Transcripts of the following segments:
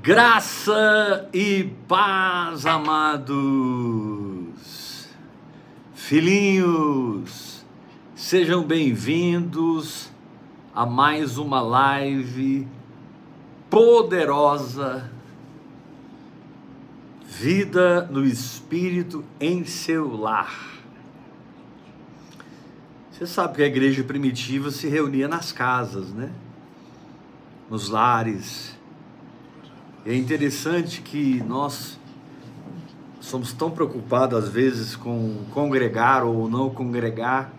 Graça e paz, amados, filhinhos, sejam bem-vindos a mais uma live poderosa, Vida no Espírito em seu lar. Você sabe que a igreja primitiva se reunia nas casas, né? Nos lares é interessante que nós somos tão preocupados às vezes com congregar ou não congregar,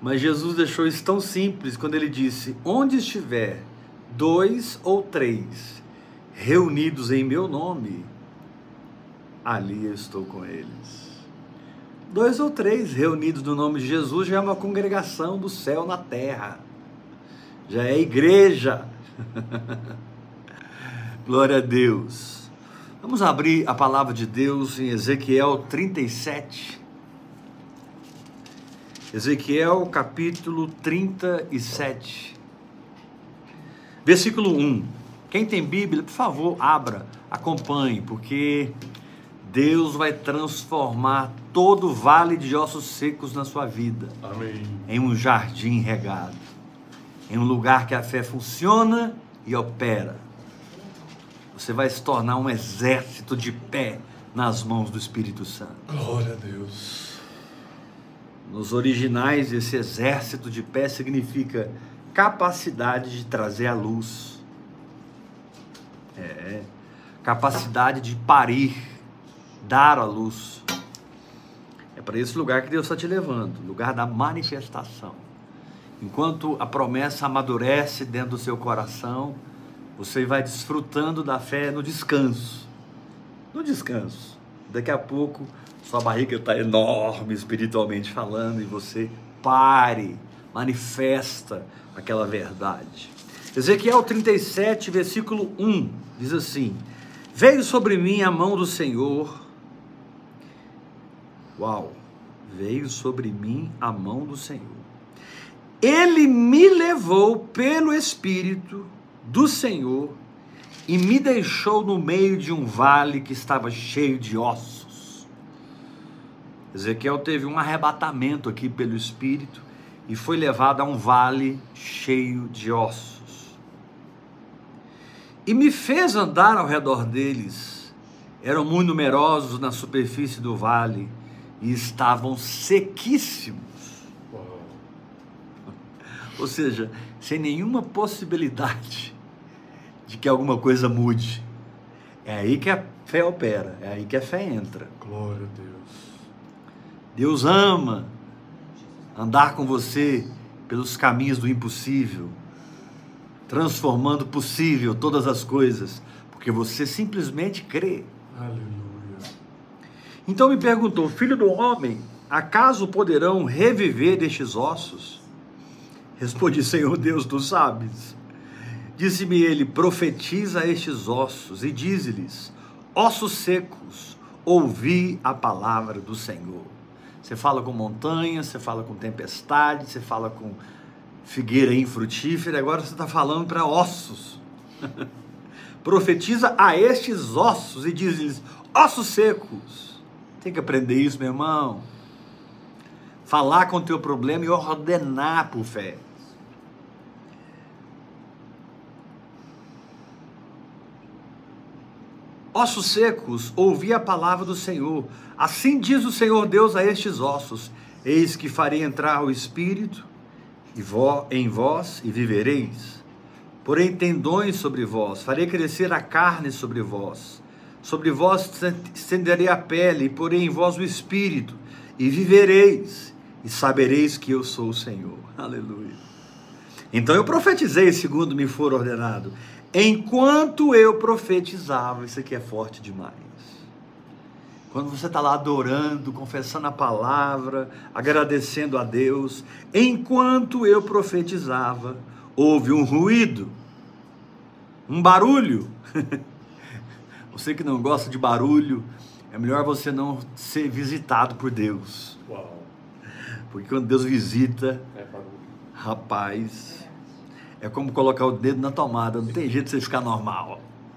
mas Jesus deixou isso tão simples quando ele disse: Onde estiver dois ou três reunidos em meu nome, ali eu estou com eles. Dois ou três reunidos no nome de Jesus já é uma congregação do céu na terra, já é igreja. Glória a Deus. Vamos abrir a palavra de Deus em Ezequiel 37. Ezequiel capítulo 37. Versículo 1. Quem tem Bíblia, por favor, abra, acompanhe, porque Deus vai transformar todo o vale de ossos secos na sua vida. Amém. Em um jardim regado. Em um lugar que a fé funciona e opera você vai se tornar um exército de pé nas mãos do Espírito Santo. Glória a Deus. Nos originais, esse exército de pé significa capacidade de trazer a luz. É, capacidade de parir, dar a luz. É para esse lugar que Deus está te levando lugar da manifestação. Enquanto a promessa amadurece dentro do seu coração, você vai desfrutando da fé no descanso. No descanso. Daqui a pouco, sua barriga está enorme espiritualmente falando e você pare, manifesta aquela verdade. Ezequiel 37, versículo 1 diz assim: Veio sobre mim a mão do Senhor. Uau! Veio sobre mim a mão do Senhor. Ele me levou pelo Espírito do Senhor e me deixou no meio de um vale que estava cheio de ossos. Ezequiel teve um arrebatamento aqui pelo Espírito e foi levado a um vale cheio de ossos. E me fez andar ao redor deles. Eram muito numerosos na superfície do vale e estavam sequíssimos. Ou seja, sem nenhuma possibilidade de que alguma coisa mude. É aí que a fé opera, é aí que a fé entra. Glória a Deus. Deus ama andar com você pelos caminhos do impossível, transformando possível todas as coisas, porque você simplesmente crê. Aleluia. Então me perguntou, filho do homem, acaso poderão reviver destes ossos? Respondi, Senhor Deus, tu sabes. Disse-me ele: profetiza a estes ossos e dize-lhes: ossos secos, ouvi a palavra do Senhor. Você fala com montanhas, você fala com tempestade, você fala com figueira infrutífera, agora você está falando para ossos. profetiza a estes ossos e diz-lhes: ossos secos. Tem que aprender isso, meu irmão. Falar com o teu problema e ordenar por fé. Ossos secos, ouvi a palavra do Senhor. Assim diz o Senhor Deus a estes ossos: Eis que farei entrar o espírito em vós e vivereis. Porém, tendões sobre vós, farei crescer a carne sobre vós. Sobre vós estenderei a pele, e porém em vós o espírito, e vivereis, e sabereis que eu sou o Senhor. Aleluia. Então eu profetizei segundo me for ordenado Enquanto eu profetizava, isso aqui é forte demais. Quando você está lá adorando, confessando a palavra, agradecendo a Deus, enquanto eu profetizava, houve um ruído, um barulho. Você que não gosta de barulho, é melhor você não ser visitado por Deus. Uau. Porque quando Deus visita, É rapaz, é como colocar o dedo na tomada, não tem jeito de você ficar normal.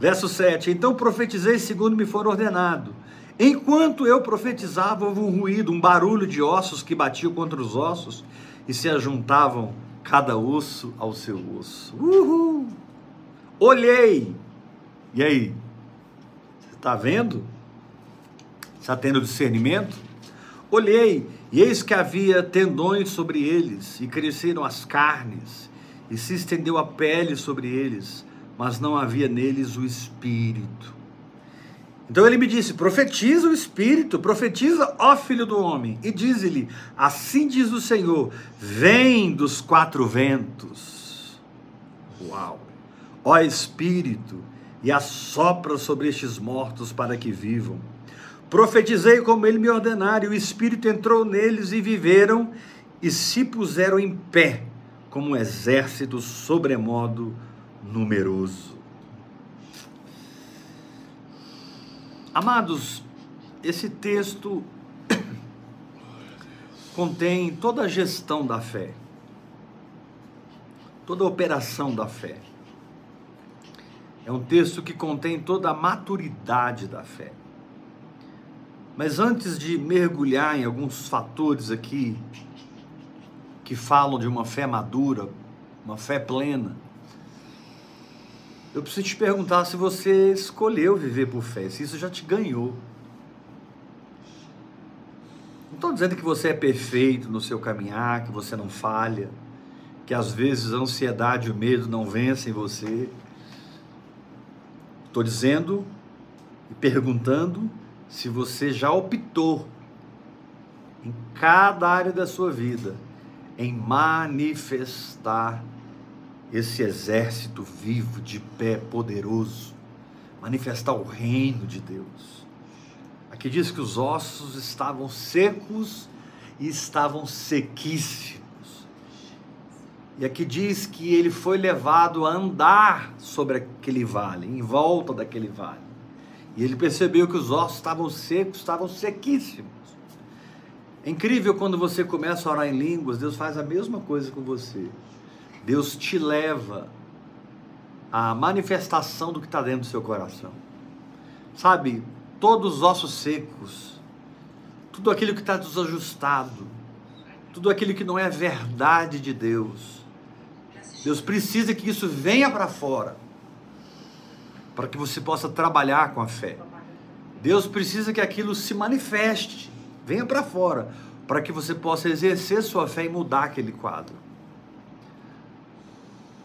Verso 7: Então profetizei segundo me for ordenado. Enquanto eu profetizava, houve um ruído, um barulho de ossos que batiam contra os ossos e se ajuntavam cada osso ao seu osso. Uhul! Olhei. E aí? Você está vendo? Está tendo discernimento? Olhei, e eis que havia tendões sobre eles, e cresceram as carnes, e se estendeu a pele sobre eles, mas não havia neles o espírito. Então ele me disse: profetiza o Espírito, profetiza, ó filho do homem, e diz-lhe: Assim diz o Senhor: vem dos quatro ventos. Uau! Ó Espírito, e assopra sobre estes mortos para que vivam. Profetizei como ele me ordenara, e o Espírito entrou neles e viveram e se puseram em pé, como um exército sobremodo numeroso. Amados, esse texto contém toda a gestão da fé, toda a operação da fé. É um texto que contém toda a maturidade da fé. Mas antes de mergulhar em alguns fatores aqui que falam de uma fé madura, uma fé plena, eu preciso te perguntar se você escolheu viver por fé, se isso já te ganhou. Não estou dizendo que você é perfeito no seu caminhar, que você não falha, que às vezes a ansiedade e o medo não vencem você. Estou dizendo e perguntando se você já optou em cada área da sua vida em manifestar esse exército vivo, de pé, poderoso, manifestar o reino de Deus. Aqui diz que os ossos estavam secos e estavam sequíssimos. E aqui diz que ele foi levado a andar sobre aquele vale, em volta daquele vale. E ele percebeu que os ossos estavam secos, estavam sequíssimos. É incrível quando você começa a orar em línguas, Deus faz a mesma coisa com você. Deus te leva à manifestação do que está dentro do seu coração. Sabe, todos os ossos secos, tudo aquilo que está desajustado, tudo aquilo que não é verdade de Deus. Deus precisa que isso venha para fora, para que você possa trabalhar com a fé. Deus precisa que aquilo se manifeste, venha para fora, para que você possa exercer sua fé e mudar aquele quadro.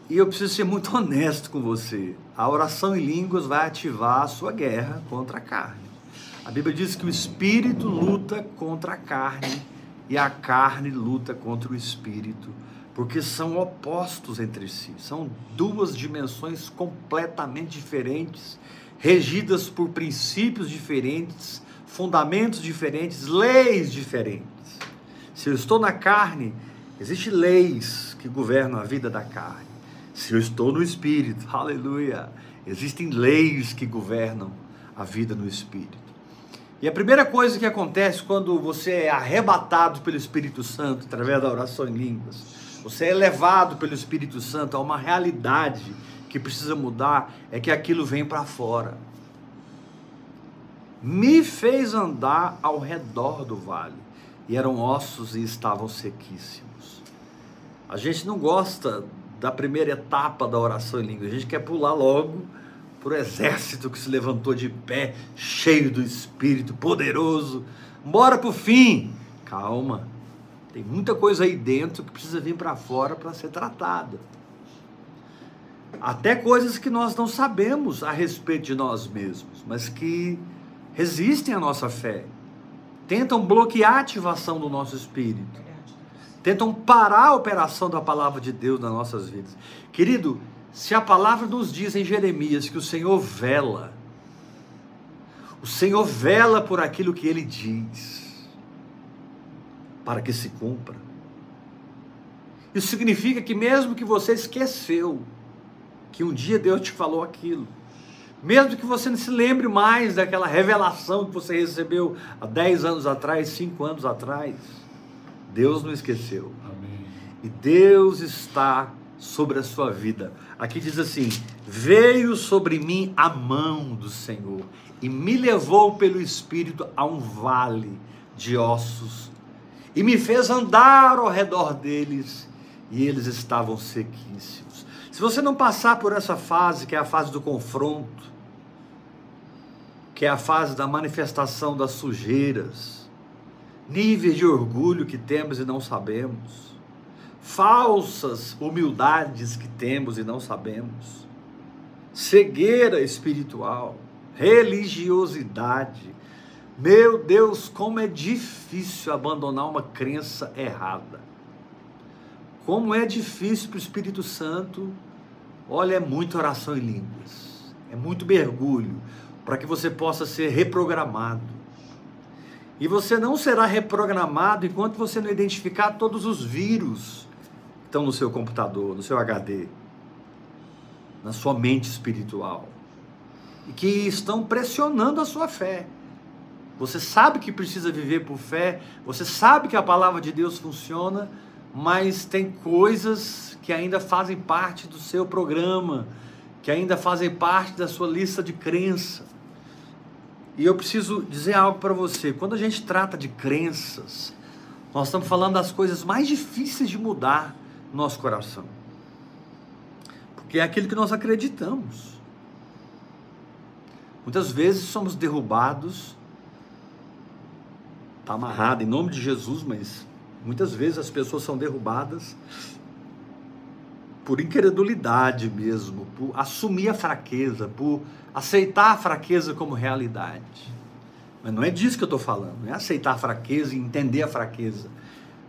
E eu preciso ser muito honesto com você. A oração em línguas vai ativar a sua guerra contra a carne. A Bíblia diz que o espírito luta contra a carne e a carne luta contra o espírito, porque são opostos entre si. São duas dimensões completamente diferentes, regidas por princípios diferentes, fundamentos diferentes, leis diferentes. Se eu estou na carne, existem leis que governam a vida da carne. Se eu estou no Espírito, aleluia, existem leis que governam a vida no Espírito. E a primeira coisa que acontece quando você é arrebatado pelo Espírito Santo através da oração em línguas, você é levado pelo Espírito Santo a uma realidade que precisa mudar, é que aquilo vem para fora. Me fez andar ao redor do vale, e eram ossos e estavam sequíssimos. A gente não gosta da primeira etapa da oração em língua. A gente quer pular logo para o exército que se levantou de pé, cheio do Espírito, poderoso. Bora para o fim. Calma. Tem muita coisa aí dentro que precisa vir para fora para ser tratada. Até coisas que nós não sabemos a respeito de nós mesmos, mas que resistem à nossa fé. Tentam bloquear a ativação do nosso espírito tentam parar a operação da palavra de Deus nas nossas vidas. Querido, se a palavra nos diz em Jeremias que o Senhor vela, o Senhor vela por aquilo que ele diz, para que se cumpra. Isso significa que mesmo que você esqueceu que um dia Deus te falou aquilo, mesmo que você não se lembre mais daquela revelação que você recebeu há 10 anos atrás, 5 anos atrás, Deus não esqueceu. Amém. E Deus está sobre a sua vida. Aqui diz assim: Veio sobre mim a mão do Senhor e me levou pelo Espírito a um vale de ossos e me fez andar ao redor deles e eles estavam sequíssimos. Se você não passar por essa fase, que é a fase do confronto, que é a fase da manifestação das sujeiras, níveis de orgulho que temos e não sabemos, falsas humildades que temos e não sabemos, cegueira espiritual, religiosidade. Meu Deus, como é difícil abandonar uma crença errada. Como é difícil para o Espírito Santo. Olha, é muita oração em línguas, é muito mergulho para que você possa ser reprogramado. E você não será reprogramado enquanto você não identificar todos os vírus que estão no seu computador, no seu HD, na sua mente espiritual e que estão pressionando a sua fé. Você sabe que precisa viver por fé, você sabe que a palavra de Deus funciona, mas tem coisas que ainda fazem parte do seu programa, que ainda fazem parte da sua lista de crença. E eu preciso dizer algo para você: quando a gente trata de crenças, nós estamos falando das coisas mais difíceis de mudar no nosso coração, porque é aquilo que nós acreditamos. Muitas vezes somos derrubados, está amarrado em nome de Jesus, mas muitas vezes as pessoas são derrubadas por incredulidade mesmo, por assumir a fraqueza, por aceitar a fraqueza como realidade. Mas não é disso que eu estou falando, não é aceitar a fraqueza e entender a fraqueza.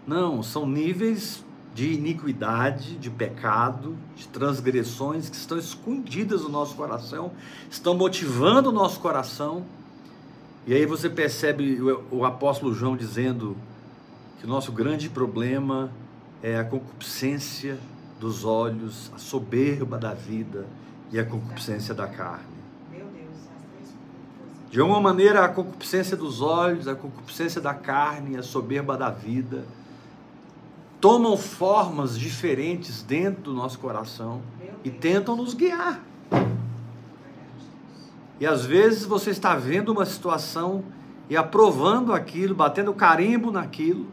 Não, são níveis de iniquidade, de pecado, de transgressões que estão escondidas no nosso coração, estão motivando o nosso coração. E aí você percebe o, o apóstolo João dizendo que o nosso grande problema é a concupiscência dos olhos, a soberba da vida e a concupiscência da carne. De alguma maneira, a concupiscência dos olhos, a concupiscência da carne, a soberba da vida tomam formas diferentes dentro do nosso coração e tentam nos guiar. E às vezes você está vendo uma situação e aprovando aquilo, batendo carimbo naquilo,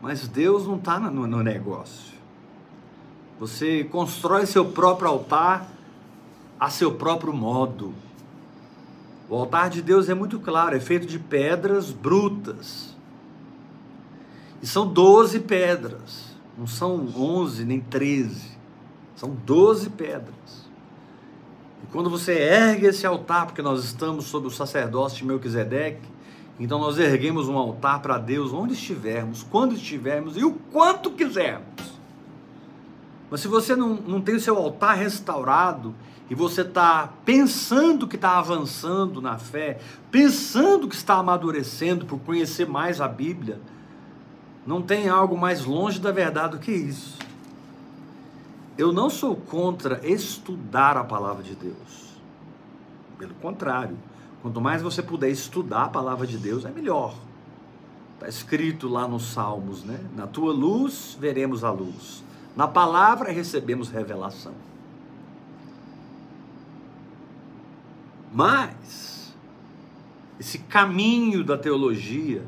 mas Deus não está no, no negócio. Você constrói seu próprio altar a seu próprio modo. O altar de Deus é muito claro, é feito de pedras brutas e são 12 pedras, não são 11 nem 13, são 12 pedras. Quando você ergue esse altar, porque nós estamos sob o sacerdócio de Melquisedeque, então nós erguemos um altar para Deus onde estivermos, quando estivermos e o quanto quisermos. Mas se você não, não tem o seu altar restaurado e você está pensando que está avançando na fé, pensando que está amadurecendo por conhecer mais a Bíblia, não tem algo mais longe da verdade do que isso. Eu não sou contra estudar a palavra de Deus. Pelo contrário, quanto mais você puder estudar a palavra de Deus, é melhor. Está escrito lá nos Salmos, né? Na tua luz veremos a luz. Na palavra recebemos revelação. Mas esse caminho da teologia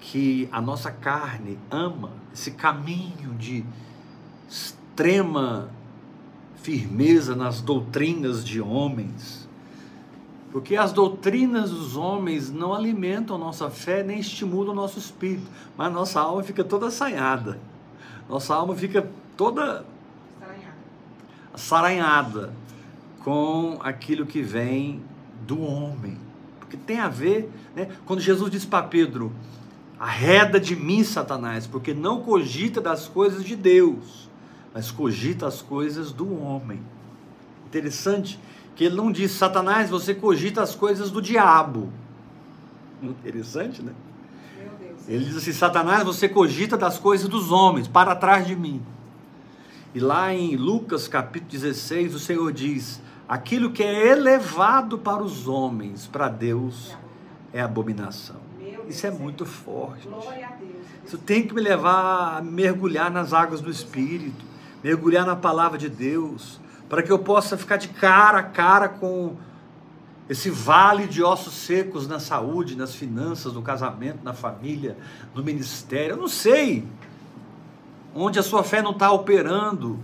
que a nossa carne ama, esse caminho de extrema firmeza nas doutrinas de homens, porque as doutrinas dos homens não alimentam nossa fé nem estimulam o nosso espírito, mas nossa alma fica toda assanhada, nossa alma fica toda saranhada com aquilo que vem do homem, porque tem a ver, né? Quando Jesus disse para Pedro, Arreda de mim, Satanás, porque não cogita das coisas de Deus, mas cogita as coisas do homem. Interessante que ele não diz, Satanás, você cogita as coisas do diabo. Interessante, né? Ele diz assim: Satanás, você cogita das coisas dos homens, para trás de mim. E lá em Lucas capítulo 16, o Senhor diz: aquilo que é elevado para os homens, para Deus, é abominação. Isso é muito forte. Isso tem que me levar a mergulhar nas águas do Espírito, mergulhar na palavra de Deus, para que eu possa ficar de cara a cara com esse vale de ossos secos na saúde, nas finanças, no casamento, na família, no ministério. Eu não sei onde a sua fé não está operando,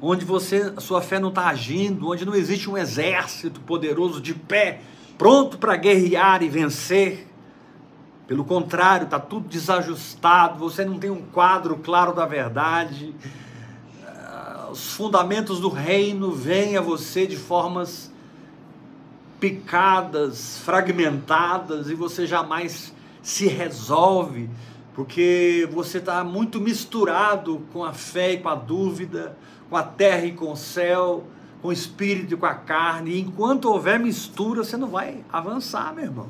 onde você, a sua fé não está agindo, onde não existe um exército poderoso de pé, pronto para guerrear e vencer. Pelo contrário, está tudo desajustado, você não tem um quadro claro da verdade. Os fundamentos do reino vêm a você de formas picadas, fragmentadas, e você jamais se resolve, porque você está muito misturado com a fé e com a dúvida, com a terra e com o céu, com o espírito e com a carne. E enquanto houver mistura, você não vai avançar, meu irmão.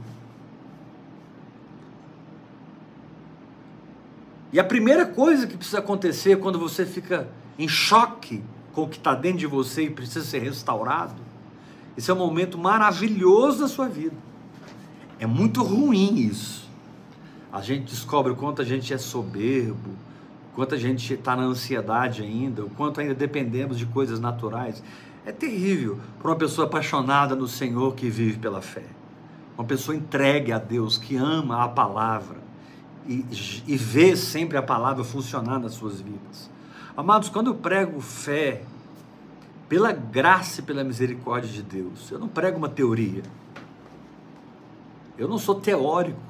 E a primeira coisa que precisa acontecer quando você fica em choque com o que está dentro de você e precisa ser restaurado, esse é um momento maravilhoso da sua vida. É muito ruim isso. A gente descobre o quanto a gente é soberbo, o quanto a gente está na ansiedade ainda, o quanto ainda dependemos de coisas naturais. É terrível para uma pessoa apaixonada no Senhor que vive pela fé. Uma pessoa entregue a Deus, que ama a palavra e, e vê sempre a palavra funcionar nas suas vidas. Amados, quando eu prego fé, pela graça e pela misericórdia de Deus. Eu não prego uma teoria. Eu não sou teórico.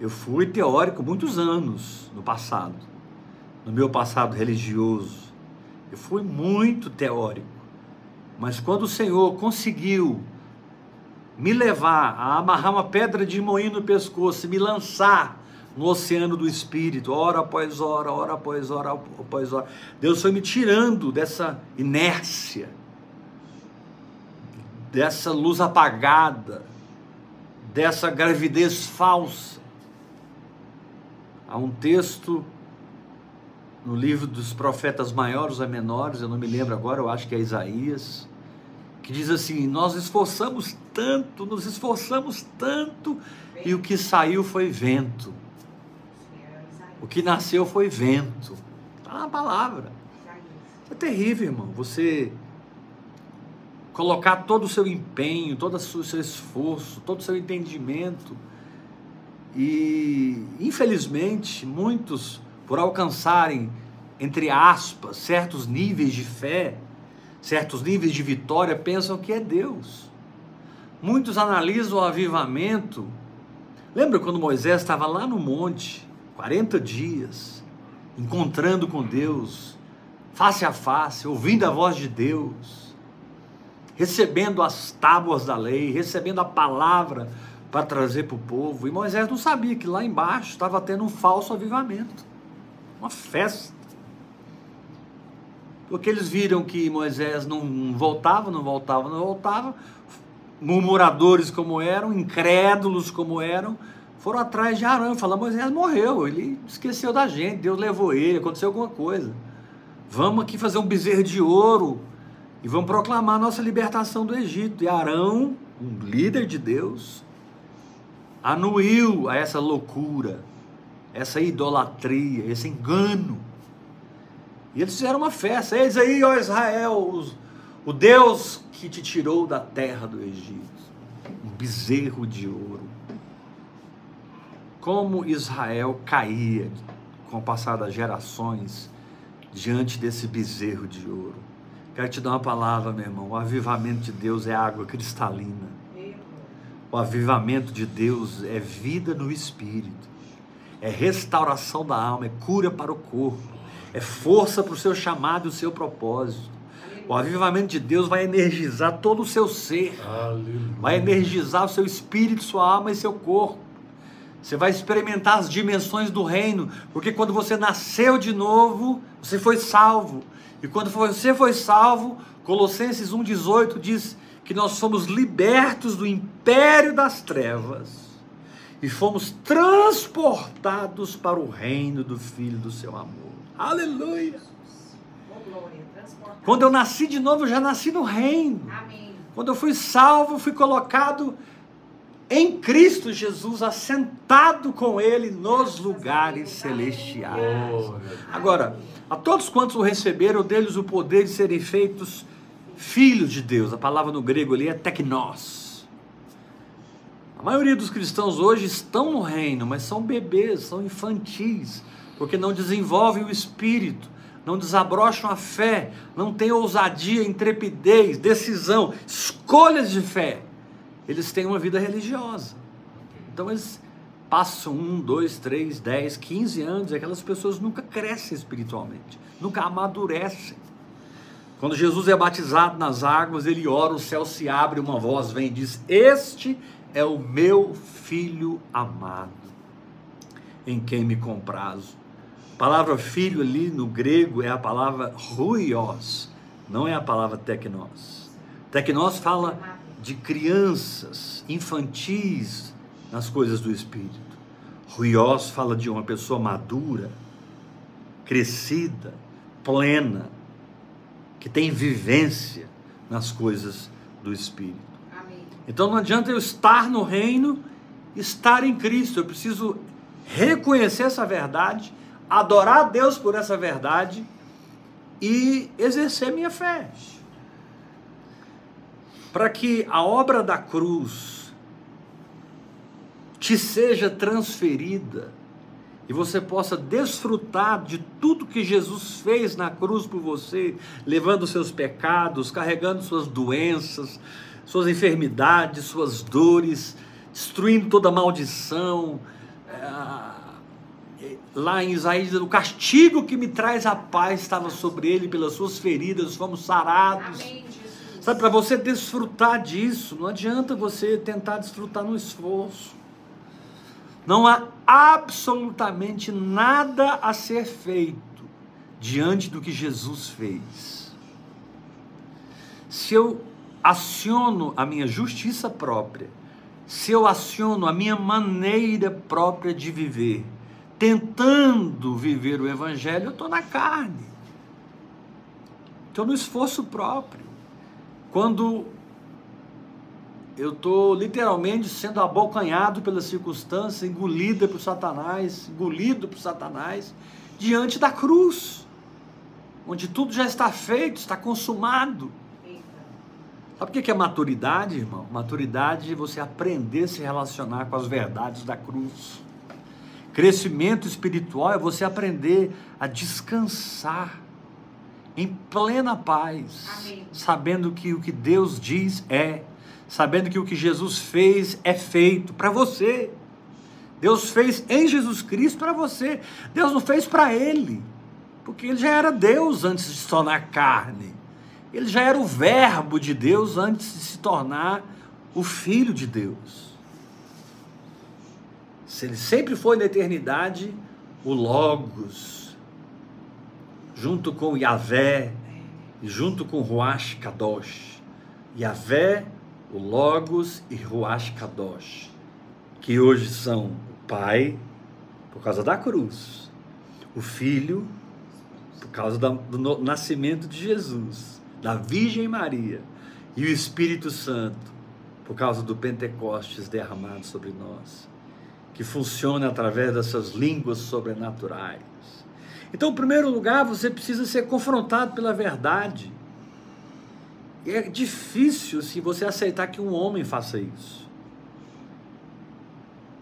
Eu fui teórico muitos anos no passado, no meu passado religioso. Eu fui muito teórico. Mas quando o Senhor conseguiu me levar a amarrar uma pedra de moinho no pescoço e me lançar no oceano do Espírito, hora após hora, hora após hora após hora. Deus foi me tirando dessa inércia, dessa luz apagada, dessa gravidez falsa. Há um texto no livro dos profetas maiores ou menores, eu não me lembro agora, eu acho que é Isaías, que diz assim: Nós esforçamos tanto, nos esforçamos tanto, e o que saiu foi vento. O que nasceu foi vento. Está na palavra. É terrível, irmão. Você colocar todo o seu empenho, todo o seu esforço, todo o seu entendimento. E, infelizmente, muitos, por alcançarem, entre aspas, certos níveis de fé, certos níveis de vitória, pensam que é Deus. Muitos analisam o avivamento. Lembra quando Moisés estava lá no monte 40 dias, encontrando com Deus, face a face, ouvindo a voz de Deus, recebendo as tábuas da lei, recebendo a palavra para trazer para o povo. E Moisés não sabia que lá embaixo estava tendo um falso avivamento, uma festa. Porque eles viram que Moisés não voltava, não voltava, não voltava, murmuradores como eram, incrédulos como eram, foram atrás de Arão, falaram, Moisés morreu, ele esqueceu da gente, Deus levou ele, aconteceu alguma coisa. Vamos aqui fazer um bezerro de ouro e vamos proclamar a nossa libertação do Egito. E Arão, um líder de Deus, anuiu a essa loucura, essa idolatria, esse engano. E eles fizeram uma festa. Eis aí, ó Israel, os, o Deus que te tirou da terra do Egito. Um bezerro de ouro como Israel caía com o passar das gerações diante desse bezerro de ouro. Quero te dar uma palavra, meu irmão. O avivamento de Deus é água cristalina. O avivamento de Deus é vida no espírito, é restauração da alma, é cura para o corpo, é força para o seu chamado e o seu propósito. O avivamento de Deus vai energizar todo o seu ser, Aleluia. vai energizar o seu espírito, sua alma e seu corpo. Você vai experimentar as dimensões do reino, porque quando você nasceu de novo, você foi salvo. E quando você foi salvo, Colossenses 1,18 diz que nós somos libertos do império das trevas e fomos transportados para o reino do Filho do seu amor. Aleluia! Quando eu nasci de novo, eu já nasci no reino. Quando eu fui salvo, fui colocado em Cristo Jesus, assentado com Ele nos lugares celestiais. Agora, a todos quantos o receberam, deles o poder de serem feitos filhos de Deus. A palavra no grego ali é teknos. A maioria dos cristãos hoje estão no reino, mas são bebês, são infantis, porque não desenvolvem o espírito, não desabrocham a fé, não têm ousadia, intrepidez, decisão, escolhas de fé eles têm uma vida religiosa. Então eles passam um, dois, três, dez, quinze anos, e aquelas pessoas nunca crescem espiritualmente, nunca amadurecem. Quando Jesus é batizado nas águas, ele ora, o céu se abre, uma voz vem e diz: Este é o meu filho amado, em quem me comprazo. A palavra filho ali no grego é a palavra ruios, não é a palavra tecnos. Tecnos fala de crianças, infantis nas coisas do Espírito. Ruiós fala de uma pessoa madura, crescida, plena, que tem vivência nas coisas do Espírito. Amém. Então não adianta eu estar no reino, estar em Cristo, eu preciso reconhecer essa verdade, adorar a Deus por essa verdade e exercer minha fé para que a obra da cruz te seja transferida e você possa desfrutar de tudo que Jesus fez na cruz por você, levando seus pecados, carregando suas doenças, suas enfermidades, suas dores, destruindo toda maldição. É, lá em Isaías, o castigo que me traz a paz estava sobre ele, pelas suas feridas fomos sarados. Amém. Sabe, para você desfrutar disso, não adianta você tentar desfrutar no esforço. Não há absolutamente nada a ser feito diante do que Jesus fez. Se eu aciono a minha justiça própria, se eu aciono a minha maneira própria de viver, tentando viver o Evangelho, eu estou na carne, estou no esforço próprio. Quando eu estou literalmente sendo abocanhado pela circunstância, engolida por Satanás, engolido por Satanás, diante da cruz, onde tudo já está feito, está consumado. Sabe o que é maturidade, irmão? Maturidade é você aprender a se relacionar com as verdades da cruz. Crescimento espiritual é você aprender a descansar em plena paz, Amém. sabendo que o que Deus diz é, sabendo que o que Jesus fez é feito para você. Deus fez em Jesus Cristo para você. Deus não fez para ele, porque ele já era Deus antes de se tornar carne. Ele já era o Verbo de Deus antes de se tornar o Filho de Deus. Se ele sempre foi na eternidade, o Logos junto com Yahvé, junto com Ruach Kadosh. Yahvé, o Logos e Ruach Kadosh, que hoje são o Pai, por causa da cruz, o Filho, por causa do nascimento de Jesus, da Virgem Maria, e o Espírito Santo, por causa do Pentecostes derramado sobre nós, que funciona através dessas línguas sobrenaturais então, em primeiro lugar, você precisa ser confrontado pela verdade. É difícil se você aceitar que um homem faça isso.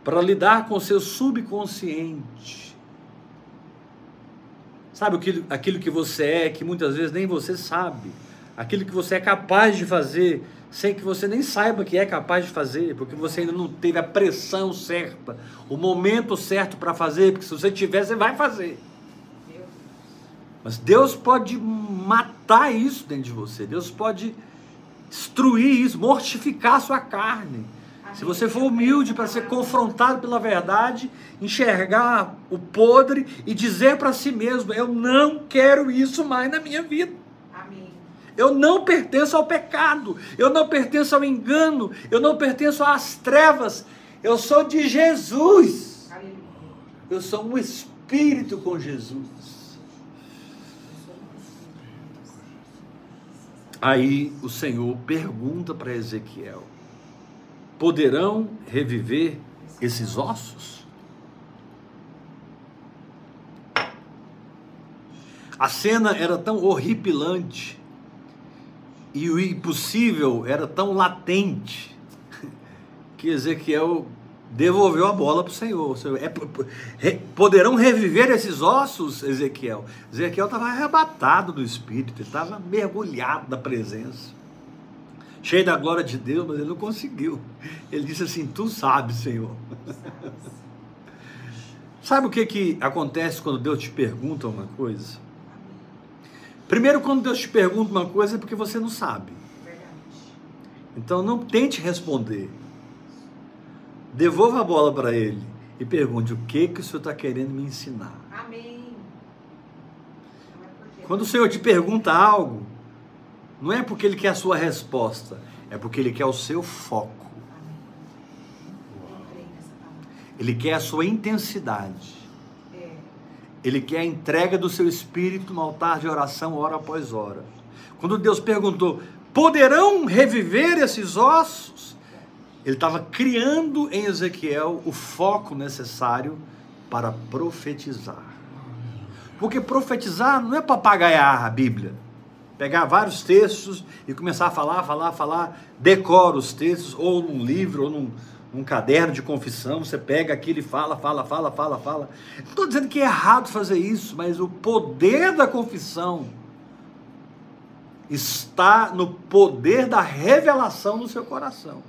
Para lidar com o seu subconsciente. Sabe aquilo, aquilo que você é, que muitas vezes nem você sabe. Aquilo que você é capaz de fazer, sem que você nem saiba que é capaz de fazer, porque você ainda não teve a pressão certa, o momento certo para fazer, porque se você tiver, você vai fazer. Mas Deus pode matar isso dentro de você. Deus pode destruir isso, mortificar a sua carne. Se você for humilde para ser confrontado pela verdade, enxergar o podre e dizer para si mesmo: Eu não quero isso mais na minha vida. Eu não pertenço ao pecado, eu não pertenço ao engano, eu não pertenço às trevas, eu sou de Jesus. Eu sou um espírito com Jesus. Aí o Senhor pergunta para Ezequiel: poderão reviver esses ossos? A cena era tão horripilante e o impossível era tão latente que Ezequiel devolveu a bola para o Senhor. É, poderão reviver esses ossos, Ezequiel? Ezequiel estava arrebatado do Espírito, ele estava mergulhado na presença, cheio da glória de Deus, mas ele não conseguiu. Ele disse assim: Tu sabes, Senhor. Sabe o que, que acontece quando Deus te pergunta uma coisa? Primeiro, quando Deus te pergunta uma coisa, é porque você não sabe. Então, não tente responder. Devolva a bola para ele e pergunte o que, que o Senhor está querendo me ensinar. Amém. Quando o Senhor te pergunta algo, não é porque Ele quer a sua resposta, é porque Ele quer o seu foco. Ele quer a sua intensidade. É. Ele quer a entrega do seu espírito no altar de oração, hora após hora. Quando Deus perguntou: poderão reviver esses ossos? Ele estava criando em Ezequiel o foco necessário para profetizar. Porque profetizar não é papagaiar a Bíblia. Pegar vários textos e começar a falar, falar, falar, decora os textos, ou num livro, ou num, num caderno de confissão, você pega aquilo e fala, fala, fala, fala, fala. Não estou dizendo que é errado fazer isso, mas o poder da confissão está no poder da revelação no seu coração.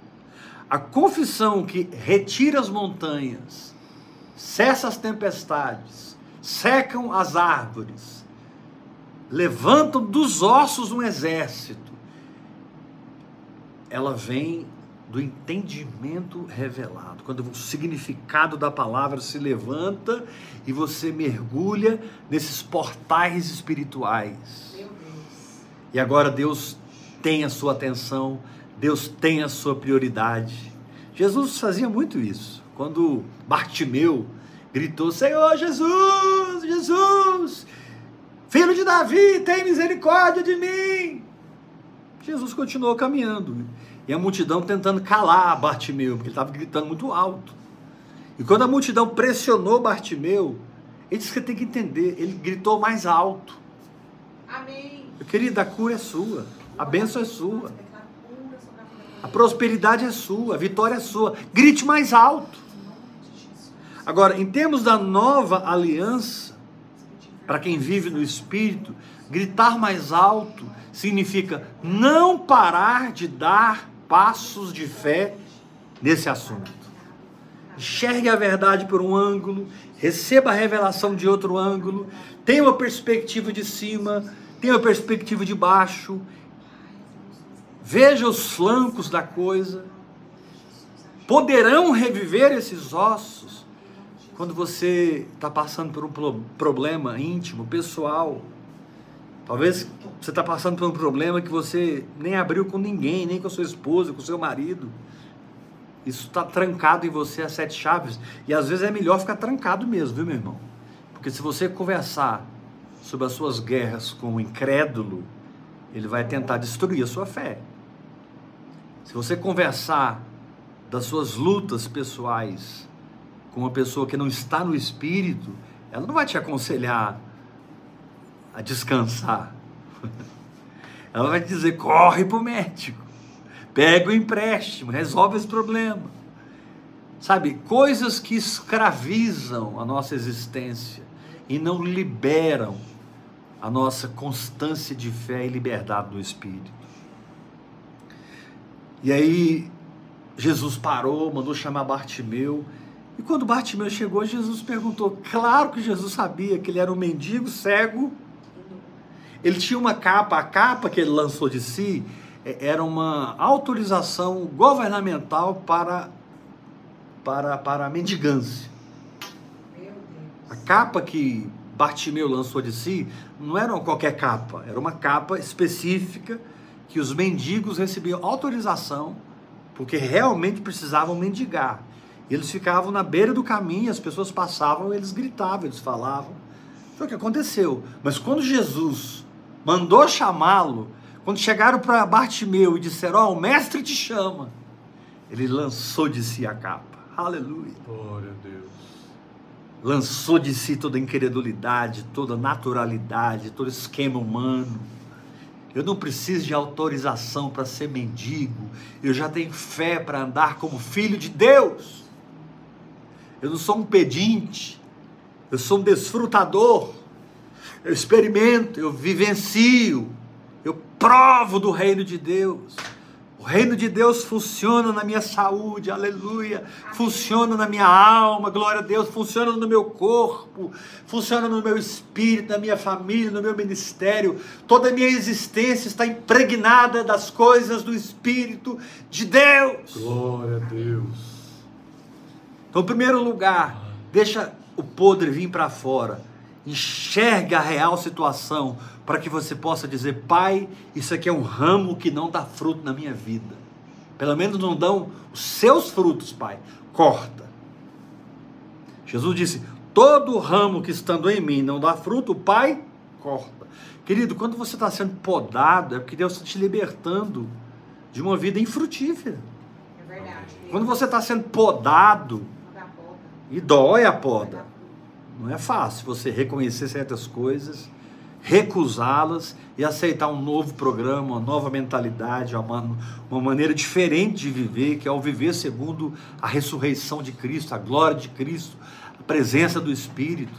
A confissão que retira as montanhas, cessa as tempestades, secam as árvores, levantam dos ossos um exército, ela vem do entendimento revelado. Quando o significado da palavra se levanta e você mergulha nesses portais espirituais. E agora Deus tem a sua atenção Deus tem a sua prioridade. Jesus fazia muito isso. Quando Bartimeu gritou: Senhor Jesus, Jesus, filho de Davi, tem misericórdia de mim. Jesus continuou caminhando e a multidão tentando calar Bartimeu, porque ele estava gritando muito alto. E quando a multidão pressionou Bartimeu, ele disse que tem que entender, ele gritou mais alto. Amém. Eu queria a cura é sua, a bênção é sua. A prosperidade é sua, a vitória é sua. Grite mais alto. Agora, em termos da nova aliança, para quem vive no Espírito, gritar mais alto significa não parar de dar passos de fé nesse assunto. Enxergue a verdade por um ângulo, receba a revelação de outro ângulo, tenha uma perspectiva de cima, tenha uma perspectiva de baixo Veja os flancos da coisa. Poderão reviver esses ossos quando você está passando por um problema íntimo, pessoal. Talvez você está passando por um problema que você nem abriu com ninguém, nem com a sua esposa, com o seu marido. Isso está trancado em você a sete chaves. E às vezes é melhor ficar trancado mesmo, viu, meu irmão? Porque se você conversar sobre as suas guerras com o incrédulo, ele vai tentar destruir a sua fé. Se você conversar das suas lutas pessoais com uma pessoa que não está no espírito, ela não vai te aconselhar a descansar. Ela vai te dizer: corre para o médico, pega o empréstimo, resolve esse problema. Sabe, coisas que escravizam a nossa existência e não liberam a nossa constância de fé e liberdade do espírito. E aí Jesus parou, mandou chamar Bartimeu. E quando Bartimeu chegou, Jesus perguntou. Claro que Jesus sabia que ele era um mendigo cego. Ele tinha uma capa, a capa que ele lançou de si é, era uma autorização governamental para, para, para a mendigância. A capa que Bartimeu lançou de si não era qualquer capa, era uma capa específica que os mendigos recebiam autorização, porque realmente precisavam mendigar. Eles ficavam na beira do caminho, as pessoas passavam, eles gritavam, eles falavam. Foi o que aconteceu. Mas quando Jesus mandou chamá-lo, quando chegaram para Bartimeu e disseram: Ó, oh, o mestre te chama. Ele lançou de si a capa. Aleluia. Glória a Deus. Lançou de si toda incredulidade, toda naturalidade, todo esquema humano. Eu não preciso de autorização para ser mendigo. Eu já tenho fé para andar como filho de Deus. Eu não sou um pedinte. Eu sou um desfrutador. Eu experimento, eu vivencio, eu provo do reino de Deus. O reino de Deus funciona na minha saúde, aleluia. Funciona na minha alma, glória a Deus. Funciona no meu corpo, funciona no meu espírito, na minha família, no meu ministério. Toda a minha existência está impregnada das coisas do Espírito de Deus. Glória a Deus. Então, em primeiro lugar, deixa o podre vir para fora. Enxerga a real situação para que você possa dizer: Pai, isso aqui é um ramo que não dá fruto na minha vida. Pelo menos não dão os seus frutos, Pai. Corta. Jesus disse: Todo ramo que estando em mim não dá fruto, o Pai corta. Querido, quando você está sendo podado, é porque Deus está te libertando de uma vida infrutífera. É verdade. Quando você está sendo podado, e dói a poda. Não é fácil você reconhecer certas coisas, recusá-las e aceitar um novo programa, uma nova mentalidade, uma, uma maneira diferente de viver, que é o viver segundo a ressurreição de Cristo, a glória de Cristo, a presença do Espírito.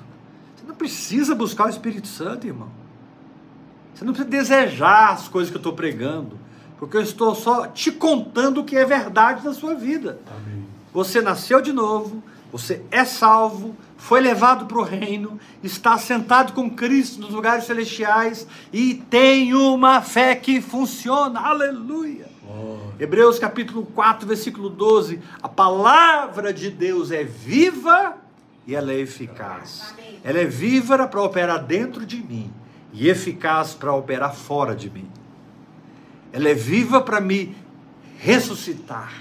Você não precisa buscar o Espírito Santo, irmão. Você não precisa desejar as coisas que eu estou pregando, porque eu estou só te contando o que é verdade na sua vida. Amém. Você nasceu de novo, você é salvo, foi levado para o reino, está sentado com Cristo nos lugares celestiais e tem uma fé que funciona. Aleluia! Glória. Hebreus capítulo 4, versículo 12. A palavra de Deus é viva e ela é eficaz. Ela é viva para operar dentro de mim e eficaz para operar fora de mim. Ela é viva para me ressuscitar.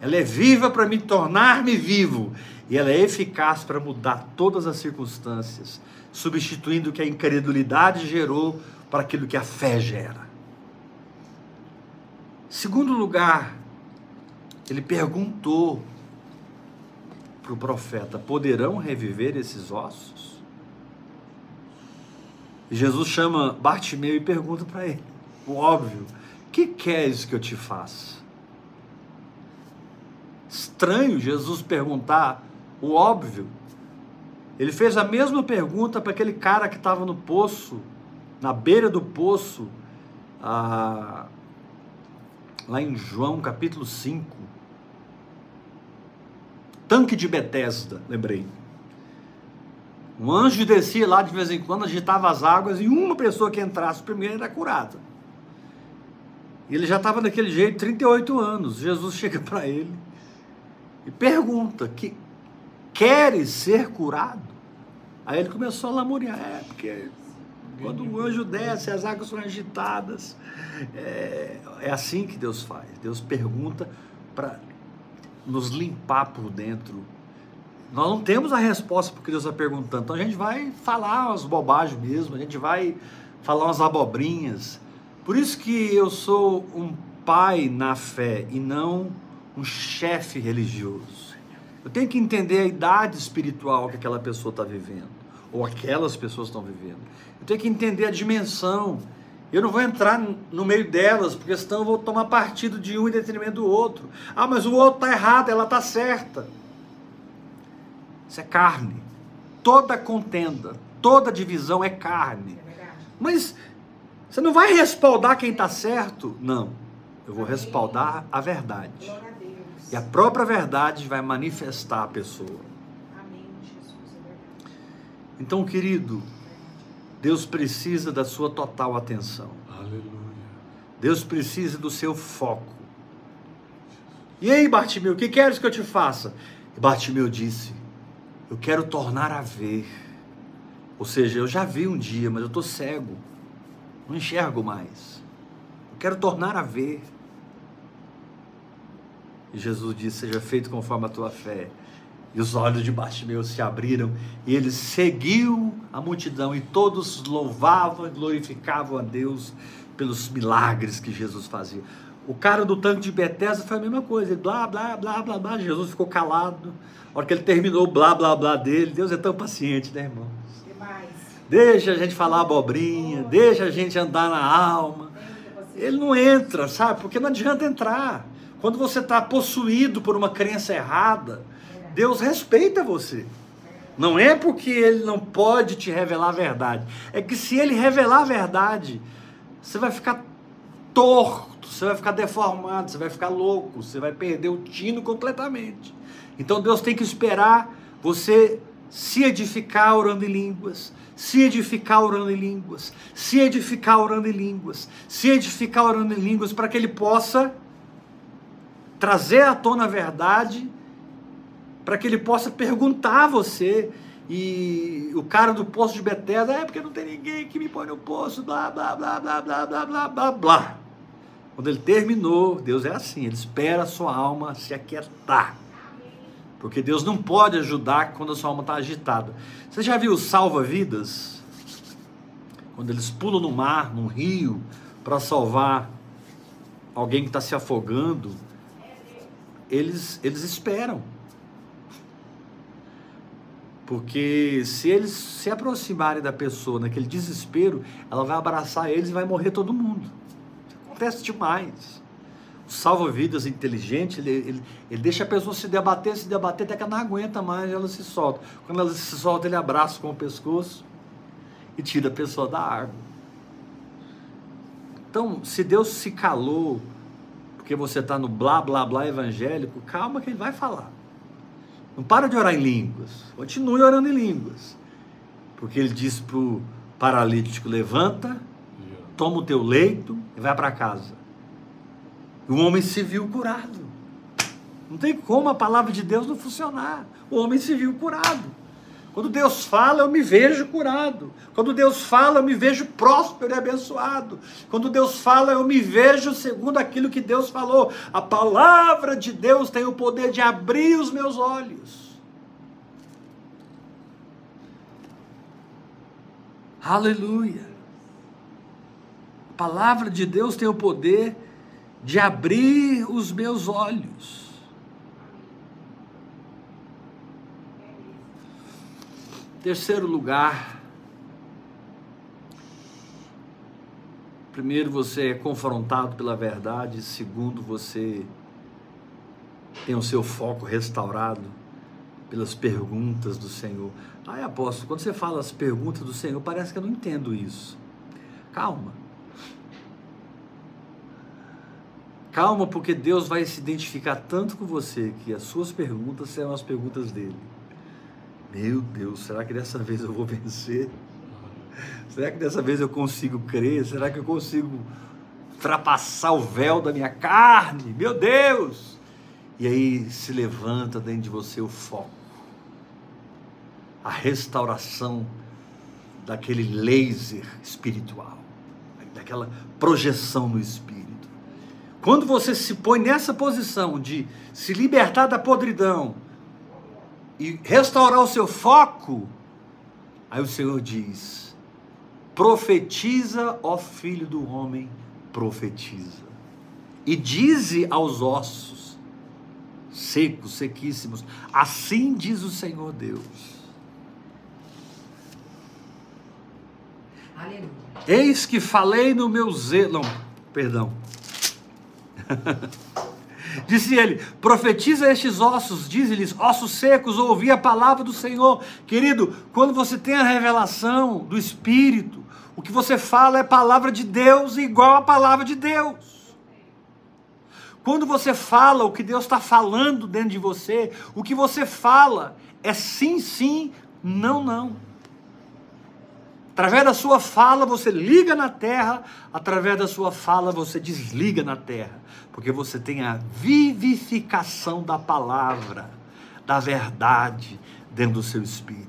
Ela é viva para me tornar-me vivo. E ela é eficaz para mudar todas as circunstâncias, substituindo o que a incredulidade gerou para aquilo que a fé gera. Segundo lugar, ele perguntou para o profeta: poderão reviver esses ossos? E Jesus chama Bartimeu e pergunta para ele: o óbvio, que queres que eu te faça? Estranho Jesus perguntar o óbvio. Ele fez a mesma pergunta para aquele cara que estava no poço, na beira do poço, ah, lá em João capítulo 5. Tanque de Betesda, lembrei. Um anjo descia lá de vez em quando, agitava as águas e uma pessoa que entrasse primeiro era curada. Ele já estava daquele jeito, 38 anos. Jesus chega para ele e pergunta: que queres ser curado? Aí ele começou a lamuriar, é, porque quando o anjo desce, as águas são agitadas. É, é assim que Deus faz. Deus pergunta para nos limpar por dentro. Nós não temos a resposta porque Deus está perguntando. Então a gente vai falar umas bobagens mesmo, a gente vai falar umas abobrinhas. Por isso que eu sou um pai na fé e não um chefe religioso. Eu tenho que entender a idade espiritual que aquela pessoa está vivendo, ou aquelas pessoas estão vivendo. Eu tenho que entender a dimensão. Eu não vou entrar no meio delas, porque senão eu vou tomar partido de um em detrimento do outro. Ah, mas o outro está errado, ela está certa. Isso é carne. Toda contenda, toda divisão é carne. É. Mas você não vai respaldar quem está certo? Não. Eu vou respaldar a verdade. E a própria verdade vai manifestar a pessoa. É verdade. Então, querido, Deus precisa da sua total atenção. Aleluia. Deus precisa do seu foco. E aí, Bartimeu, o que queres que eu te faça? E Bartimeu disse: Eu quero tornar a ver. Ou seja, eu já vi um dia, mas eu estou cego. Não enxergo mais. Eu quero tornar a ver. E Jesus disse: Seja feito conforme a tua fé. E os olhos de Bartimeu se abriram, e ele seguiu a multidão, e todos louvavam e glorificavam a Deus pelos milagres que Jesus fazia. O cara do tanque de Bethesda foi a mesma coisa. Ele blá, blá, blá, blá, blá. Jesus ficou calado. A hora que ele terminou o blá, blá, blá dele, Deus é tão paciente, né, irmão? Demais. Deixa a gente falar abobrinha, deixa a gente andar na alma. Ele não entra, sabe? Porque não adianta entrar. Quando você está possuído por uma crença errada, Deus respeita você. Não é porque ele não pode te revelar a verdade. É que se ele revelar a verdade, você vai ficar torto, você vai ficar deformado, você vai ficar louco, você vai perder o tino completamente. Então Deus tem que esperar você se edificar orando em línguas, se edificar orando em línguas, se edificar orando em línguas, se edificar orando em línguas, para que ele possa trazer à tona a verdade, para que ele possa perguntar a você. E o cara do poço de Bethesda, é porque não tem ninguém que me põe no poço, blá, blá, blá, blá, blá, blá, blá, blá, blá. Quando ele terminou, Deus é assim, ele espera a sua alma se aquietar. Porque Deus não pode ajudar quando a sua alma está agitada. Você já viu salva-vidas? Quando eles pulam no mar, num rio, para salvar alguém que está se afogando, eles, eles esperam. Porque se eles se aproximarem da pessoa naquele desespero, ela vai abraçar eles e vai morrer todo mundo. Acontece demais. O salva-vidas inteligente, ele, ele, ele deixa a pessoa se debater, se debater, até que ela não aguenta mais, ela se solta. Quando ela se solta, ele abraça com o pescoço e tira a pessoa da água. Então, se Deus se calou porque você está no blá blá blá evangélico, calma que ele vai falar. Não para de orar em línguas. Continue orando em línguas. Porque ele disse para o paralítico: levanta, toma o teu leito e vai para casa. E o homem se viu curado. Não tem como a palavra de Deus não funcionar. O homem se viu curado. Quando Deus fala, eu me vejo curado. Quando Deus fala, eu me vejo próspero e abençoado. Quando Deus fala, eu me vejo segundo aquilo que Deus falou. A palavra de Deus tem o poder de abrir os meus olhos. Aleluia. A palavra de Deus tem o poder de abrir os meus olhos. Terceiro lugar, primeiro você é confrontado pela verdade, segundo você tem o seu foco restaurado pelas perguntas do Senhor. Ai, apóstolo, quando você fala as perguntas do Senhor, parece que eu não entendo isso. Calma. Calma, porque Deus vai se identificar tanto com você que as suas perguntas serão as perguntas dele. Meu Deus, será que dessa vez eu vou vencer? Será que dessa vez eu consigo crer? Será que eu consigo ultrapassar o véu da minha carne? Meu Deus! E aí se levanta dentro de você o foco, a restauração daquele laser espiritual, daquela projeção no espírito. Quando você se põe nessa posição de se libertar da podridão, e restaurar o seu foco, aí o Senhor diz: profetiza, ó filho do homem, profetiza. E dize aos ossos, secos, sequíssimos, assim diz o Senhor Deus. Aleluia. Eis que falei no meu zelo. Não, perdão. Disse ele: profetiza estes ossos, diz-lhes, ossos secos, ouvi a palavra do Senhor. Querido, quando você tem a revelação do Espírito, o que você fala é palavra de Deus igual a palavra de Deus. Quando você fala o que Deus está falando dentro de você, o que você fala é sim, sim, não, não. Através da sua fala você liga na terra, através da sua fala você desliga na terra, porque você tem a vivificação da palavra, da verdade dentro do seu espírito.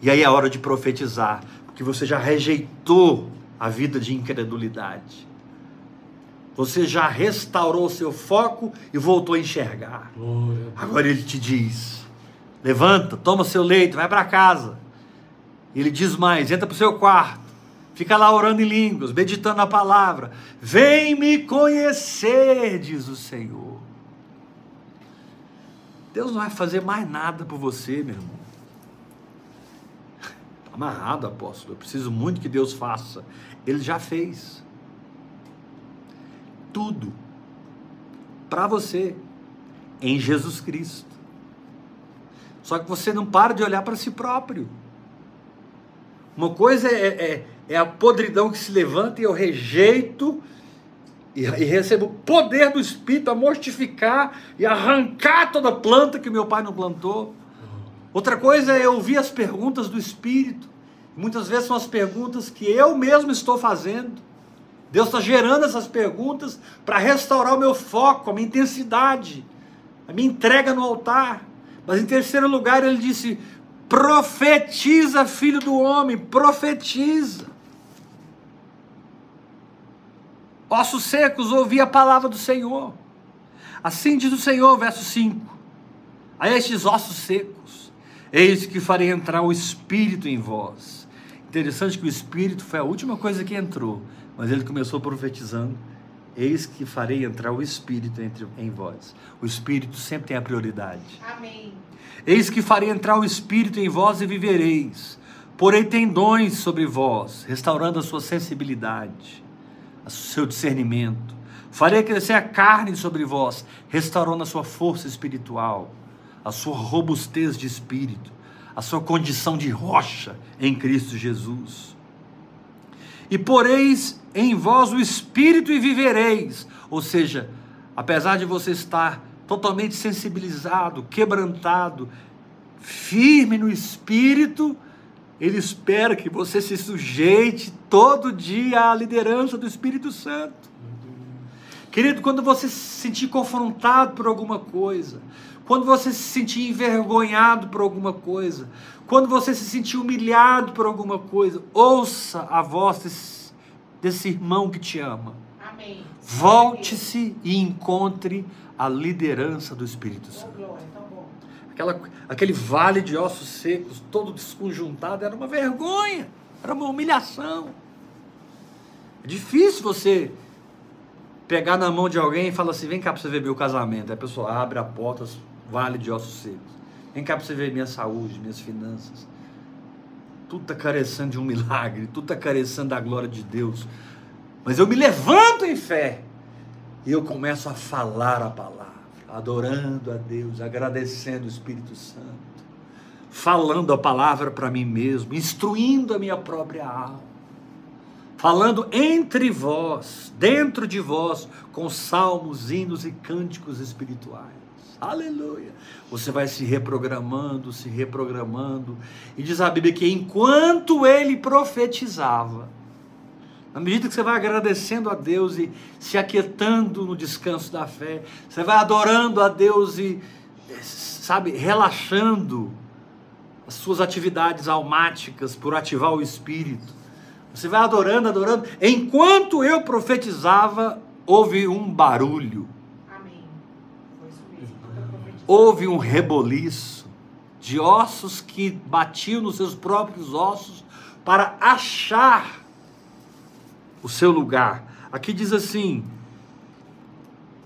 E aí é hora de profetizar, porque você já rejeitou a vida de incredulidade. Você já restaurou seu foco e voltou a enxergar. Agora ele te diz: levanta, toma seu leito, vai para casa. Ele diz mais: entra para o seu quarto, Fica lá orando em línguas, meditando na palavra. Vem me conhecer, diz o Senhor. Deus não vai fazer mais nada por você, meu irmão. Está amarrado, apóstolo. Eu preciso muito que Deus faça. Ele já fez. Tudo. Para você. Em Jesus Cristo. Só que você não para de olhar para si próprio. Uma coisa é, é, é, a podridão que se levanta e eu rejeito e, e recebo o poder do Espírito a mortificar e arrancar toda planta que meu pai não plantou. Outra coisa é ouvir as perguntas do Espírito. Muitas vezes são as perguntas que eu mesmo estou fazendo. Deus está gerando essas perguntas para restaurar o meu foco, a minha intensidade, a minha entrega no altar. Mas em terceiro lugar, ele disse: profetiza, filho do homem, profetiza. Ossos secos, ouvi a palavra do Senhor. Assim diz o Senhor, verso 5. A estes ossos secos, eis que farei entrar o Espírito em vós. Interessante que o Espírito foi a última coisa que entrou, mas ele começou profetizando: Eis que farei entrar o Espírito entre, em vós. O Espírito sempre tem a prioridade. Amém. Eis que farei entrar o Espírito em vós e vivereis. Porei tendões sobre vós, restaurando a sua sensibilidade o seu discernimento. Farei crescer a carne sobre vós, restaurando a sua força espiritual, a sua robustez de espírito, a sua condição de rocha em Cristo Jesus. E poreis em vós o espírito e vivereis. Ou seja, apesar de você estar totalmente sensibilizado, quebrantado, firme no espírito, ele espera que você se sujeite todo dia à liderança do Espírito Santo. Querido, quando você se sentir confrontado por alguma coisa, quando você se sentir envergonhado por alguma coisa, quando você se sentir humilhado por alguma coisa, ouça a voz desse, desse irmão que te ama. Volte-se e encontre a liderança do Espírito Oh, Santo. bom. Aquela, aquele vale de ossos secos, todo desconjuntado, era uma vergonha, era uma humilhação. É difícil você pegar na mão de alguém e falar assim: vem cá para você ver meu casamento. Aí a pessoa abre a porta, vale de ossos secos. Vem cá para você ver minha saúde, minhas finanças. Tudo está carecendo de um milagre, tudo está carecendo da glória de Deus. Mas eu me levanto em fé e eu começo a falar a palavra, adorando a Deus, agradecendo o Espírito Santo, falando a palavra para mim mesmo, instruindo a minha própria alma, falando entre vós, dentro de vós, com salmos, hinos e cânticos espirituais. Aleluia! Você vai se reprogramando, se reprogramando, e diz a Bíblia que enquanto ele profetizava, na medida que você vai agradecendo a Deus e se aquietando no descanso da fé, você vai adorando a Deus e, sabe, relaxando as suas atividades almáticas por ativar o espírito. Você vai adorando, adorando. Enquanto eu profetizava, houve um barulho, Amém. Foi isso mesmo. Toda profetização. Houve um reboliço de ossos que batiam nos seus próprios ossos para achar o seu lugar. Aqui diz assim: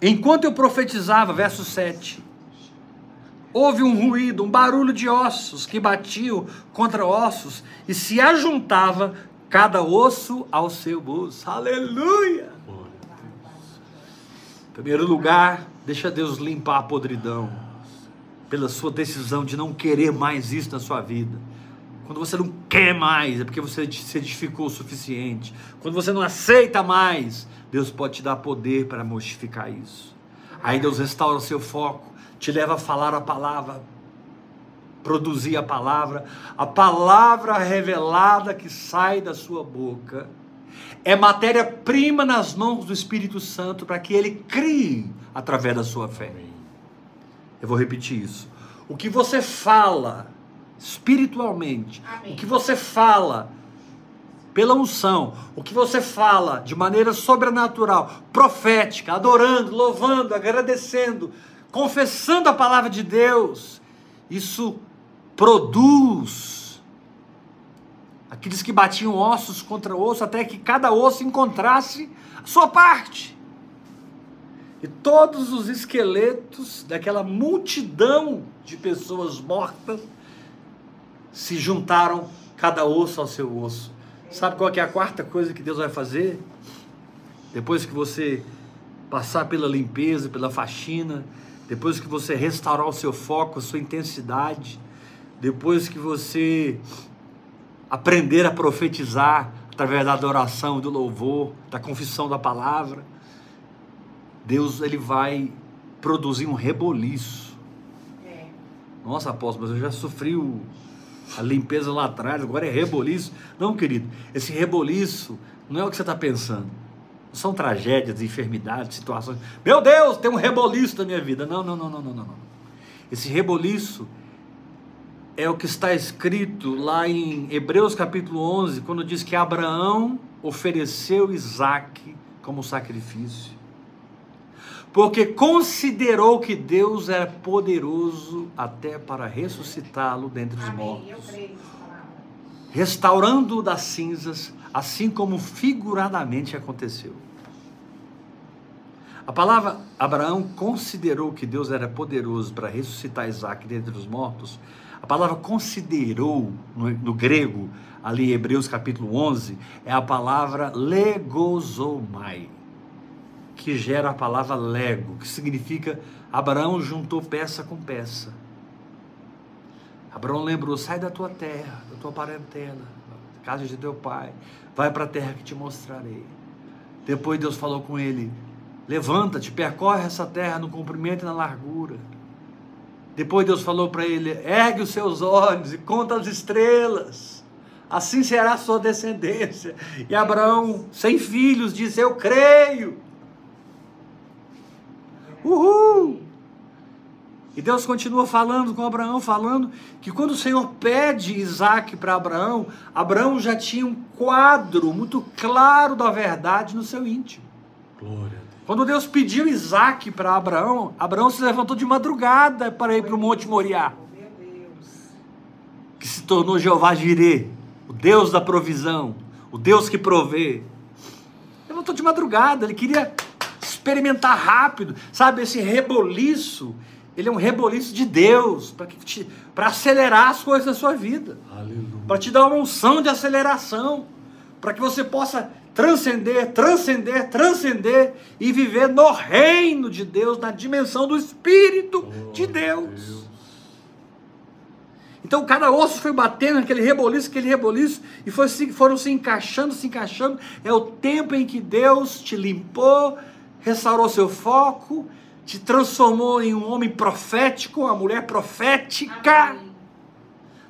Enquanto eu profetizava, verso 7, houve um ruído, um barulho de ossos que batiam contra ossos e se ajuntava cada osso ao seu osso. Aleluia! Em primeiro lugar, deixa Deus limpar a podridão pela sua decisão de não querer mais isso na sua vida. Quando você não quer mais, é porque você se edificou o suficiente. Quando você não aceita mais, Deus pode te dar poder para mortificar isso. Aí Deus restaura o seu foco, te leva a falar a palavra, produzir a palavra. A palavra revelada que sai da sua boca é matéria-prima nas mãos do Espírito Santo para que ele crie através da sua fé. Eu vou repetir isso. O que você fala espiritualmente, Amém. o que você fala pela unção, o que você fala de maneira sobrenatural, profética, adorando, louvando, agradecendo, confessando a palavra de Deus, isso produz que diz que batiam ossos contra osso até que cada osso encontrasse a sua parte. E todos os esqueletos daquela multidão de pessoas mortas se juntaram cada osso ao seu osso. Sabe qual é a quarta coisa que Deus vai fazer? Depois que você passar pela limpeza, pela faxina, depois que você restaurar o seu foco, a sua intensidade, depois que você aprender a profetizar através da adoração, do louvor, da confissão da palavra, Deus ele vai produzir um reboliço. É. Nossa, apóstolo, mas eu já sofri o, a limpeza lá atrás, agora é reboliço. Não, querido, esse reboliço não é o que você está pensando. Não são tragédias, enfermidades, situações. Meu Deus, tem um reboliço na minha vida. Não, não, não, não, não, não. não. Esse reboliço é o que está escrito lá em Hebreus capítulo 11, quando diz que Abraão ofereceu Isaac como sacrifício. Porque considerou que Deus era poderoso até para ressuscitá-lo dentre os mortos restaurando-o das cinzas, assim como figuradamente aconteceu. A palavra Abraão considerou que Deus era poderoso para ressuscitar Isaac dentre os mortos. A palavra considerou, no, no grego, ali em Hebreus capítulo 11, é a palavra legosomai, que gera a palavra lego, que significa Abraão juntou peça com peça. Abraão lembrou: sai da tua terra, da tua parentela, da casa de teu pai, vai para a terra que te mostrarei. Depois Deus falou com ele: levanta-te, percorre essa terra no comprimento e na largura. Depois Deus falou para ele: ergue os seus olhos e conta as estrelas, assim será a sua descendência. E Abraão, sem filhos, disse: Eu creio. Uhul! E Deus continua falando com Abraão, falando que quando o Senhor pede Isaac para Abraão, Abraão já tinha um quadro muito claro da verdade no seu íntimo. Glória a Deus. Quando Deus pediu Isaac para Abraão, Abraão se levantou de madrugada para ir para o Monte Moriá, que se tornou Jeová Jirê, o Deus da provisão, o Deus que provê. Levantou de madrugada, ele queria experimentar rápido, sabe? Esse reboliço, ele é um reboliço de Deus, para acelerar as coisas da sua vida. Para te dar uma unção de aceleração, para que você possa transcender, transcender, transcender e viver no reino de Deus, na dimensão do Espírito de Glória a Deus. Então cada osso foi batendo aquele reboliço, aquele reboliço, e foi foram se encaixando, se encaixando. É o tempo em que Deus te limpou, restaurou seu foco, te transformou em um homem profético, uma mulher profética. Amém.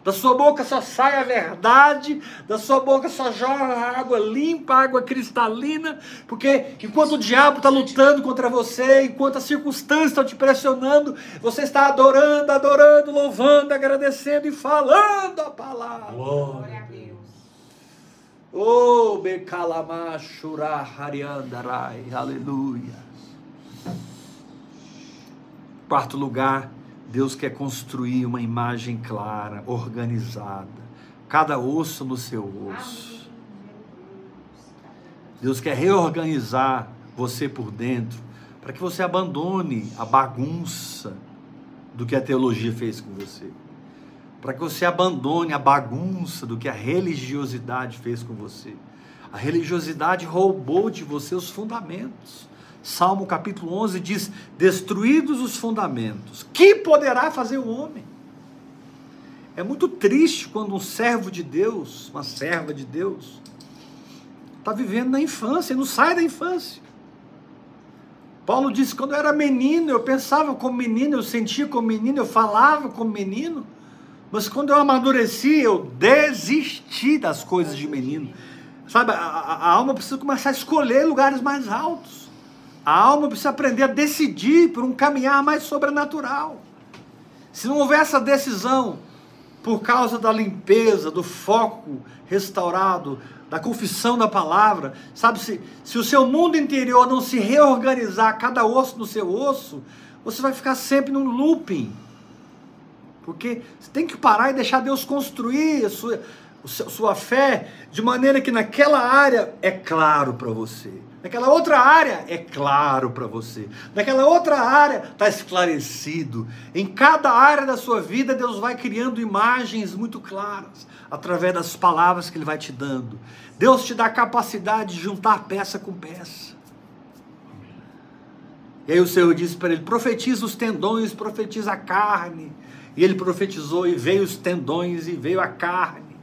Da sua boca só sai a verdade, da sua boca só jorra água limpa, água cristalina, porque enquanto o diabo está lutando contra você, enquanto as circunstâncias estão te pressionando, você está adorando, adorando, louvando, agradecendo e falando a palavra. Glória Glória a Deus. Oh, Bekalama Shura Hariandarai, aleluia. Quarto lugar, Deus quer construir uma imagem clara, organizada, cada osso no seu osso. Deus quer reorganizar você por dentro, para que você abandone a bagunça do que a teologia fez com você. Para que você abandone a bagunça do que a religiosidade fez com você. A religiosidade roubou de você os fundamentos. Salmo capítulo 11 diz: Destruídos os fundamentos, que poderá fazer o homem? É muito triste quando um servo de Deus, uma serva de Deus, está vivendo na infância e não sai da infância. Paulo disse: quando eu era menino, eu pensava como menino, eu sentia como menino, eu falava como menino, mas quando eu amadureci, eu desisti das coisas de menino. Sabe, a, a- alma precisa começar a escolher lugares mais altos. A alma precisa aprender a decidir por um caminhar mais sobrenatural. Se não houver essa decisão, por causa da limpeza, do foco restaurado, da confissão da palavra, sabe, se, se o seu mundo interior não se reorganizar, cada osso no seu osso, você vai ficar sempre num looping. Porque você tem que parar e deixar Deus construir a sua, seu- sua fé de maneira que naquela área é claro para você. Naquela outra área é claro para você. Naquela outra área está esclarecido. Em cada área da sua vida, Deus vai criando imagens muito claras através das palavras que Ele vai te dando. Deus te dá a capacidade de juntar peça com peça. E aí o Senhor disse para ele: profetiza os tendões, profetiza a carne. E ele profetizou, e veio os tendões, e veio a carne.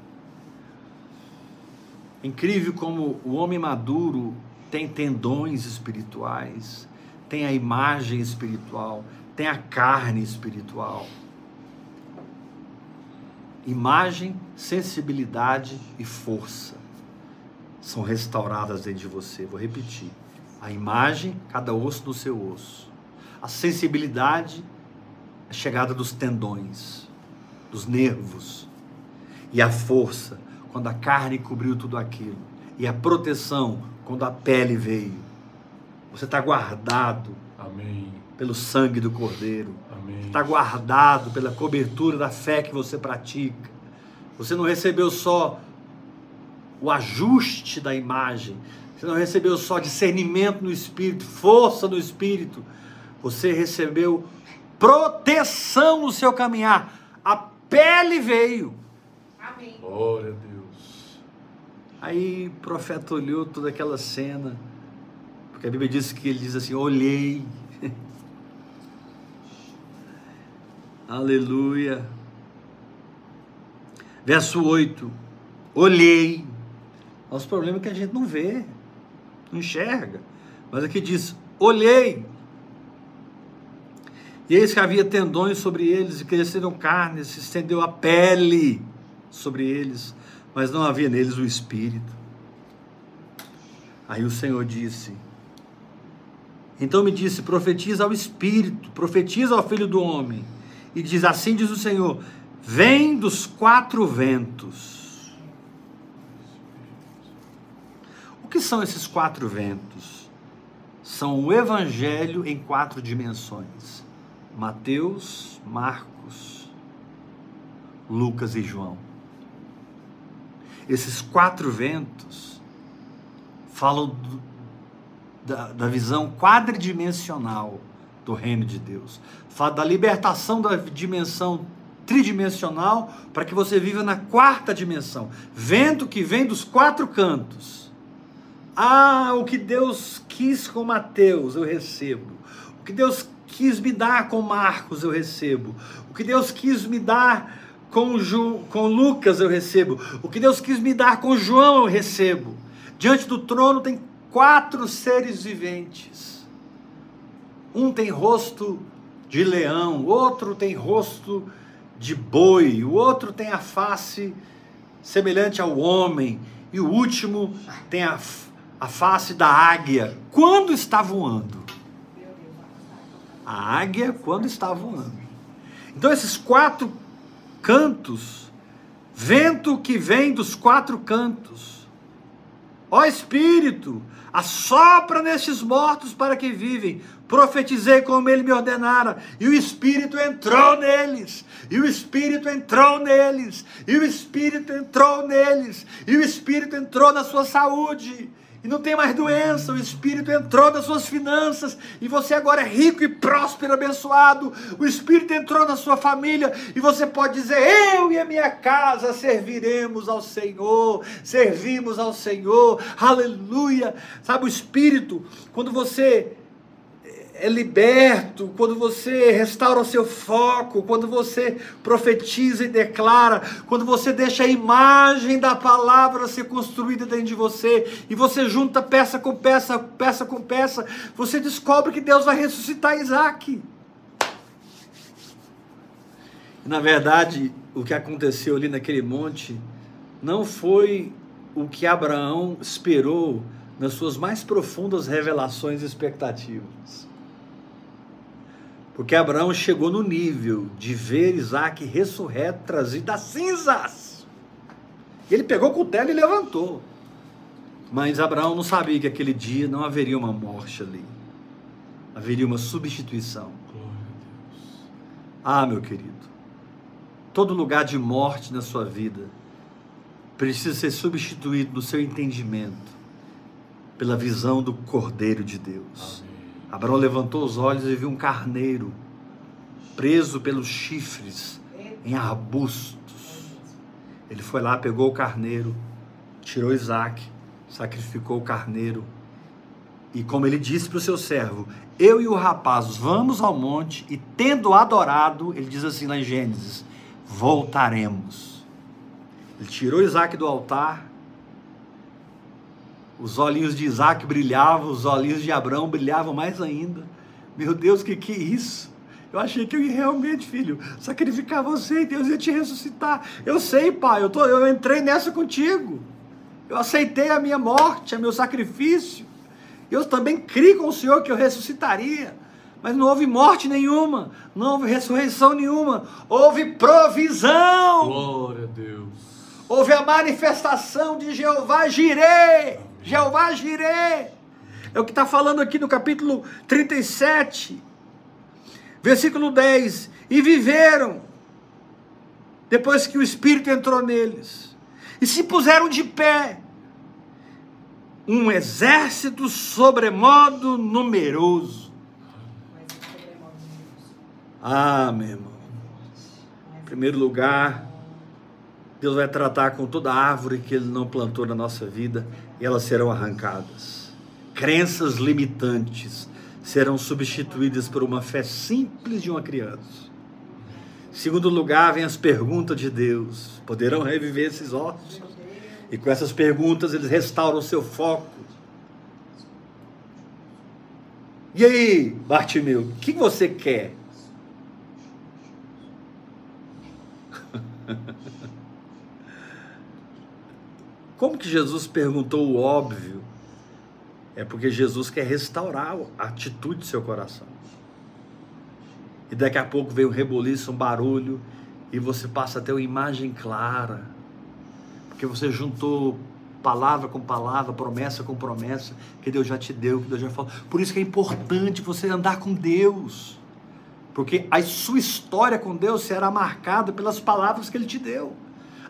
Incrível como o homem maduro tem tendões espirituais, tem a imagem espiritual, tem a carne espiritual. Imagem, sensibilidade e força são restauradas dentro de você. Vou repetir. A imagem, cada osso no seu osso. A sensibilidade, a chegada dos tendões, dos nervos. E a força, quando a carne cobriu tudo aquilo. E a proteção, quando a pele veio. Você está guardado Amém. pelo sangue do Cordeiro. Está guardado pela cobertura da fé que você pratica. Você não recebeu só o ajuste da imagem. Você não recebeu só discernimento no espírito, força no espírito. Você recebeu proteção no seu caminhar. A pele veio. Amém. Glória a Deus. Aí o profeta olhou toda aquela cena, porque a Bíblia diz que ele diz assim: olhei. Aleluia. Verso 8: olhei. Nosso problema é que a gente não vê, não enxerga. Mas aqui diz: olhei. E eis que havia tendões sobre eles, e cresceram carnes, se estendeu a pele sobre eles, mas não havia neles o espírito. Aí o Senhor disse: Então me disse: profetiza ao espírito, profetiza ao filho do homem, e diz: Assim diz o Senhor: Vem dos quatro ventos. O que são esses quatro ventos? São o evangelho em quatro dimensões: Mateus, Marcos, Lucas e João. Esses quatro ventos falam do- da, da visão quadridimensional do reino de Deus. Fala da libertação da dimensão tridimensional para que você viva na quarta dimensão. Vento que vem dos quatro cantos. Ah, o que Deus quis com Mateus, eu recebo. O que Deus quis me dar com Marcos, eu recebo. O que Deus quis me dar com, Ju, com Lucas, eu recebo. O que Deus quis me dar com João, eu recebo. Diante do trono tem quatro seres viventes. Um tem rosto de leão, outro tem rosto de boi, o outro tem a face semelhante ao homem, e o último tem a, a face da águia. Quando está voando? A águia quando está voando. Então esses quatro cantos, vento que vem dos quatro cantos. Ó Espírito, assopra nestes mortos para que vivem. Profetizei como ele me ordenara, e o Espírito entrou neles, e o Espírito entrou neles, e o Espírito entrou neles, e o Espírito entrou na sua saúde, e não tem mais doença, o Espírito entrou nas suas finanças, e você agora é rico e próspero, abençoado. O Espírito entrou na sua família, e você pode dizer: Eu e a minha casa serviremos ao Senhor, servimos ao Senhor, aleluia. Sabe, o Espírito, quando você é liberto, quando você restaura o seu foco, quando você profetiza e declara, quando você deixa a imagem da palavra ser construída dentro de você e você junta peça com peça, peça com peça, você descobre que Deus vai ressuscitar Isaac. Na verdade, o que aconteceu ali naquele monte não foi o que Abraão esperou nas suas mais profundas revelações e expectativas. Porque Abraão chegou no nível de ver Isaac ressurreto, trazido das cinzas. Ele pegou o cutelo e levantou. Mas Abraão não sabia que aquele dia não haveria uma morte ali. Haveria uma substituição. Ah, meu querido, todo lugar de morte na sua vida precisa ser substituído no seu entendimento pela visão do Cordeiro de Deus. Amém. Abraão levantou os olhos e viu um carneiro preso pelos chifres em arbustos. Ele foi lá, pegou o carneiro, tirou Isaac, sacrificou o carneiro. E como ele disse para o seu servo, eu e o rapaz vamos ao monte e tendo adorado, ele diz assim lá em Gênesis, voltaremos. Ele tirou Isaac do altar, os olhinhos de Isaac brilhavam, os olhinhos de Abraão brilhavam mais ainda. Meu Deus, o que, que é isso? Eu achei que eu ia realmente, filho, sacrificar você e Deus ia te ressuscitar. Eu sei, pai, eu, tô, eu entrei nessa contigo. Eu aceitei a minha morte, o meu sacrifício. Eu também criei com o Senhor que eu ressuscitaria. Mas não houve morte nenhuma, não houve ressurreição nenhuma, houve provisão. Glória a Deus. Houve a manifestação de Jeová Jireh. Jeová Jireh. É o que está falando aqui no capítulo 37, versículo 10. E viveram, depois que o Espírito entrou neles, e se puseram de pé, um exército sobremodo numeroso. Ah, meu irmão. Em primeiro lugar, Deus vai tratar com toda árvore que Ele não plantou na nossa vida e elas serão arrancadas. Crenças limitantes serão substituídas por uma fé simples de uma criança. Segundo lugar, vem as perguntas de Deus: poderão reviver esses ossos? E com essas perguntas eles restauram o seu foco. E aí, Bartimeu, o que você quer? Como que Jesus perguntou o óbvio? É porque Jesus quer restaurar a atitude do seu coração. E daqui a pouco vem um reboliço, um barulho, e você passa a ter uma imagem clara. Porque você juntou palavra com palavra, promessa com promessa, que Deus já te deu, que Deus já falou. Por isso que é importante você andar com Deus. Porque a sua história com Deus será marcada pelas palavras que Ele te deu.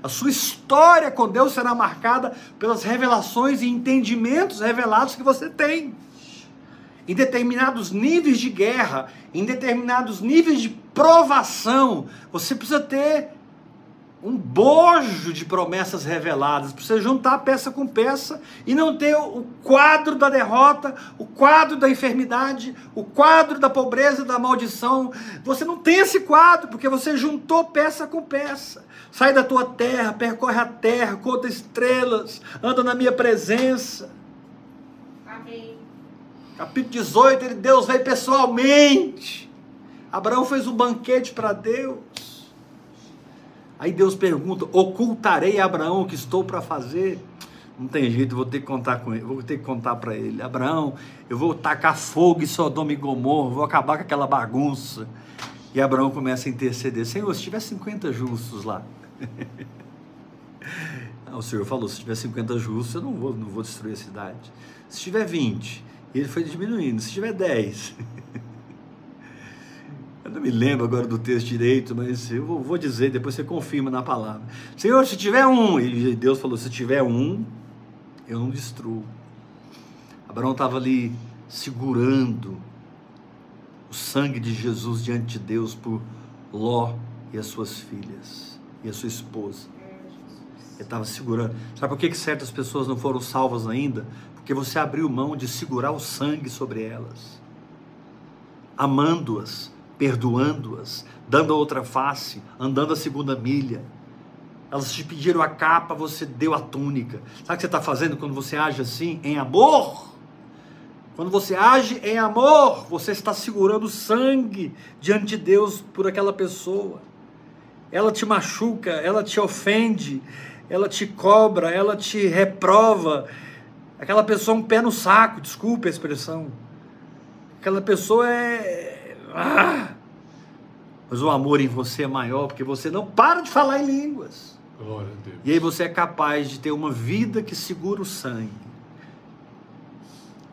A sua história com Deus será marcada pelas revelações e entendimentos revelados que você tem. Em determinados níveis de guerra, em determinados níveis de provação, você precisa ter um bojo de promessas reveladas, para você juntar peça com peça e não ter o quadro da derrota, o quadro da enfermidade, o quadro da pobreza, da maldição. Você não tem esse quadro porque você juntou peça com peça. Sai da tua terra, percorre a terra, conta estrelas, anda na minha presença. Amém. Capítulo 18, ele, Deus veio pessoalmente. Abraão fez um banquete para Deus. Aí Deus pergunta: ocultarei Abraão o que estou para fazer? Não tem jeito, vou ter que contar com ele, vou ter que contar para ele. Abraão, eu vou tacar fogo em Sodoma e Gomorra, vou acabar com aquela bagunça. E Abraão começa a interceder: Senhor, se tiver 50 justos lá. o Senhor falou: se tiver 50 justos, eu não vou, não vou destruir a cidade. Se tiver 20, e ele foi diminuindo. Se tiver 10. Eu não me lembro agora do texto direito, mas eu vou, dizer, depois você confirma na palavra. Senhor, se tiver um, e Deus falou: se tiver um, eu não destruo. Abraão estava ali segurando o sangue de Jesus diante de Deus por Ló e as suas filhas e a sua esposa. Ele estava segurando. Sabe por que, que certas pessoas não foram salvas ainda? Porque você abriu mão de segurar o sangue sobre elas, amando-as, perdoando-as, dando a outra face, andando a segunda milha. Elas te pediram a capa, você deu a túnica. Sabe o que você está fazendo quando você age assim? Em amor. Quando você age em amor, você está segurando sangue diante de Deus por aquela pessoa. Ela te machuca, ela te ofende, ela te cobra, ela te reprova. Aquela pessoa é um pé no saco, desculpe a expressão. Aquela pessoa é. Ah! Mas o amor em você é maior porque você não para de falar em línguas. Glória a Deus. E aí você é capaz de ter uma vida que segura o sangue.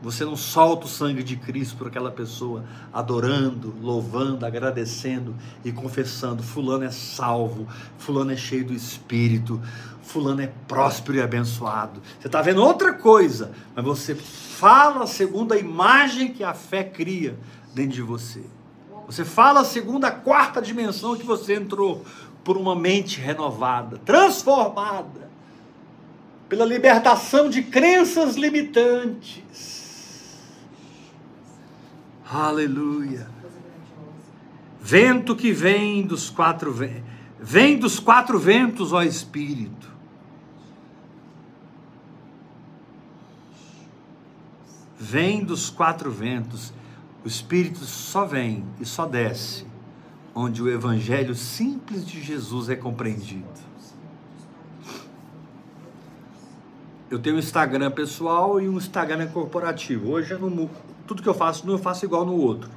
Você não solta o sangue de Cristo por aquela pessoa, adorando, louvando, agradecendo e confessando: Fulano é salvo, Fulano é cheio do Espírito, fulano é próspero e abençoado. Você está vendo outra coisa, mas você fala segundo a imagem que a fé cria dentro de você. Você fala segundo a quarta dimensão que você entrou por uma mente renovada, transformada, pela libertação de crenças limitantes. Aleluia. Vento que vem dos quatro vem dos quatro ventos, ó Espírito. Vem dos quatro ventos. O Espírito só vem e só desce onde o Evangelho simples de Jesus é compreendido. Eu tenho um Instagram pessoal e um Instagram corporativo. Hoje eu não, tudo que eu faço não eu faço igual no outro.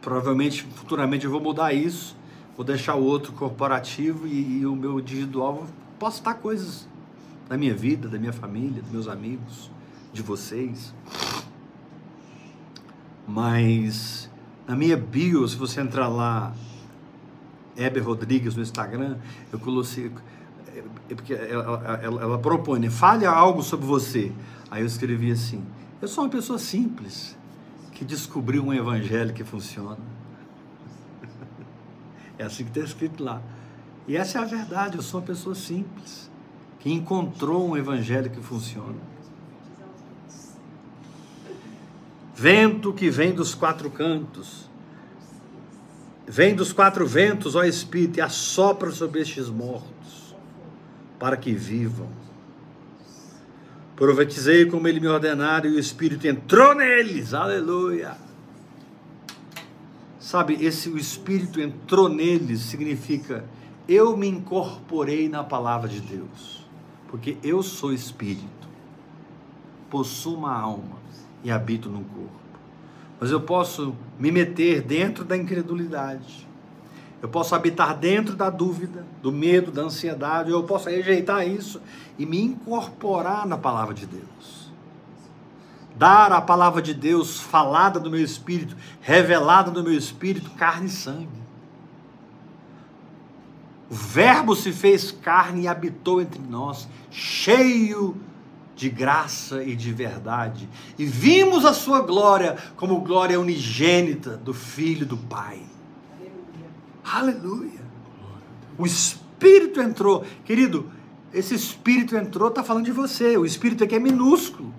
Provavelmente, futuramente eu vou mudar isso. Vou deixar o outro corporativo e, e o meu individual. Vou postar coisas da minha vida, da minha família, dos meus amigos, de vocês. Mas na minha bio, se você entrar lá, Heber Rodrigues no Instagram, eu coloquei. É, é porque ela, ela, ela propõe, né? fale algo sobre você. Aí eu escrevi assim: eu sou uma pessoa simples que descobriu um evangelho que funciona. É assim que está escrito lá. E essa é a verdade, eu sou uma pessoa simples que encontrou um evangelho que funciona. Vento que vem dos quatro cantos, vem dos quatro ventos, ó Espírito, e assopra sobre estes mortos, para que vivam. Profetizei como ele me ordenara, e o Espírito entrou neles, aleluia. Sabe, esse o Espírito entrou neles significa eu me incorporei na palavra de Deus, porque eu sou Espírito, possuo uma alma e habito no corpo. Mas eu posso me meter dentro da incredulidade. Eu posso habitar dentro da dúvida, do medo, da ansiedade. Eu posso rejeitar isso e me incorporar na palavra de Deus. Dar a palavra de Deus falada do meu espírito, revelada no meu espírito, carne e sangue. O Verbo se fez carne e habitou entre nós, cheio de de graça e de verdade, e vimos a sua glória como glória unigênita do Filho do Pai. Aleluia. Aleluia. O Espírito entrou. Querido, esse Espírito entrou, está falando de você. O Espírito aqui é minúsculo.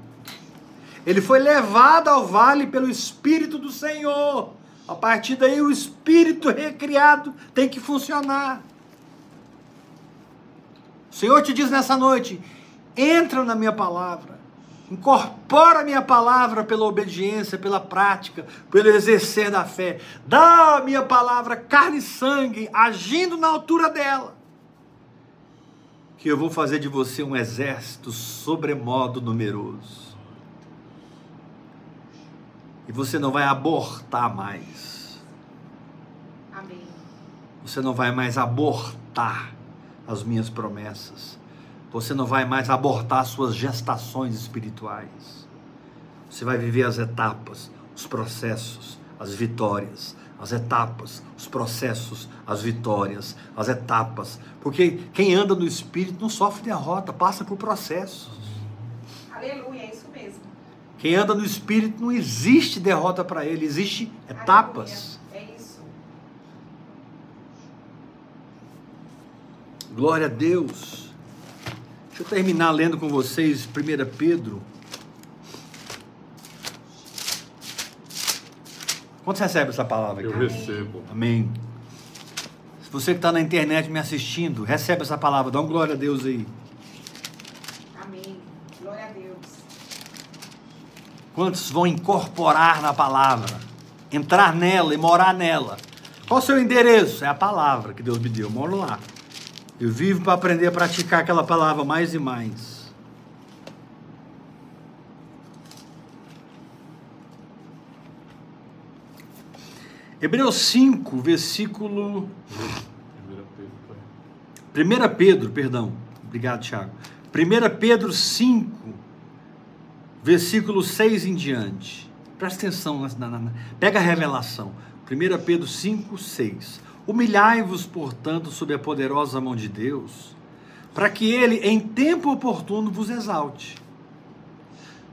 Ele foi levado ao vale pelo Espírito do Senhor. A partir daí, o Espírito recriado tem que funcionar. O Senhor te diz nessa noite: entra na minha palavra, incorpora a minha palavra pela obediência, pela prática, pelo exercer da fé. Dá a minha palavra carne e sangue, agindo na altura dela. Que eu vou fazer de você um exército sobremodo numeroso. E você não vai abortar mais. Amém. Você não vai mais abortar as minhas promessas você não vai mais abortar suas gestações espirituais. Você vai viver as etapas, os processos, as vitórias, as etapas, os processos, as vitórias, as etapas. Porque quem anda no espírito não sofre derrota, passa por processos. Aleluia, é isso mesmo. Quem anda no espírito não existe derrota para ele, existe etapas. Aleluia. É isso. Glória a Deus. Deixa eu terminar lendo com vocês 1 Pedro. Quando você recebe essa palavra aqui? Eu recebo. Amém. Se você que está na internet me assistindo, recebe essa palavra, dá um glória a Deus aí. Amém. Glória a Deus. Quantos vão incorporar na palavra, entrar nela e morar nela? Qual o seu endereço? É a palavra que Deus me deu, eu moro lá. Eu vivo para aprender a praticar aquela palavra mais e mais. Hebreus 5, versículo. 1 Pedro, perdão. Obrigado, Tiago. 1 Pedro 5, versículo 6 em diante. Presta atenção, na, na, na, pega a revelação. 1 Pedro 5, 6. Humilhai-vos, portanto, sob a poderosa mão de Deus, para que ele, em tempo oportuno, vos exalte.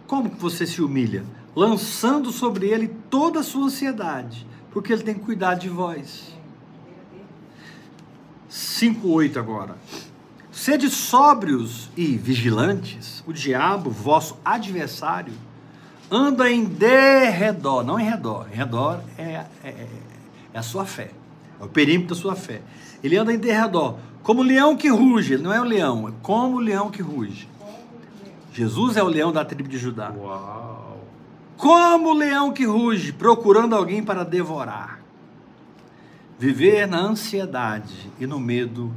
Como que você se humilha? Lançando sobre ele toda a sua ansiedade, porque ele tem cuidado de vós. 5:8 agora. Sede sóbrios e vigilantes, o diabo, vosso adversário, anda em derredor, não em redor, em redor é, é, é a sua fé, é o perímetro da sua fé. Ele anda em derredor, como o leão que ruge, ele não é o leão, é como o leão que ruge. Jesus é o leão da tribo de Judá. Uau. Como o leão que ruge, procurando alguém para devorar. Viver na ansiedade e no medo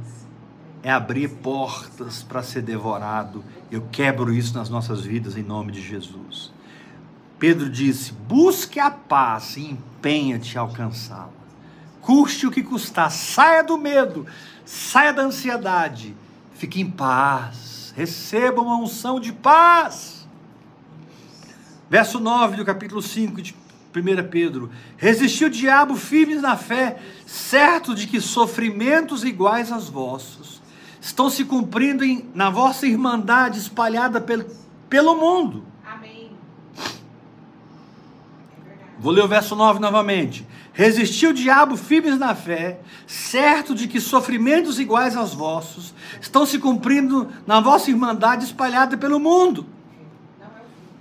é abrir portas para ser devorado. Eu quebro isso nas nossas vidas em nome de Jesus. Pedro disse: busque a paz e empenha-te a alcançá-la. Custe o que custar, saia do medo, saia da ansiedade, fique em paz, receba uma unção de paz. Verso 9 do capítulo 5 de 1 Pedro: Resistiu o diabo firmes na fé, certo de que sofrimentos iguais aos vossos estão se cumprindo em, na vossa irmandade espalhada pel, pelo mundo. Amém. Vou ler o verso 9 novamente. Resistiu o diabo firmes na fé, certo de que sofrimentos iguais aos vossos estão se cumprindo na vossa irmandade espalhada pelo mundo.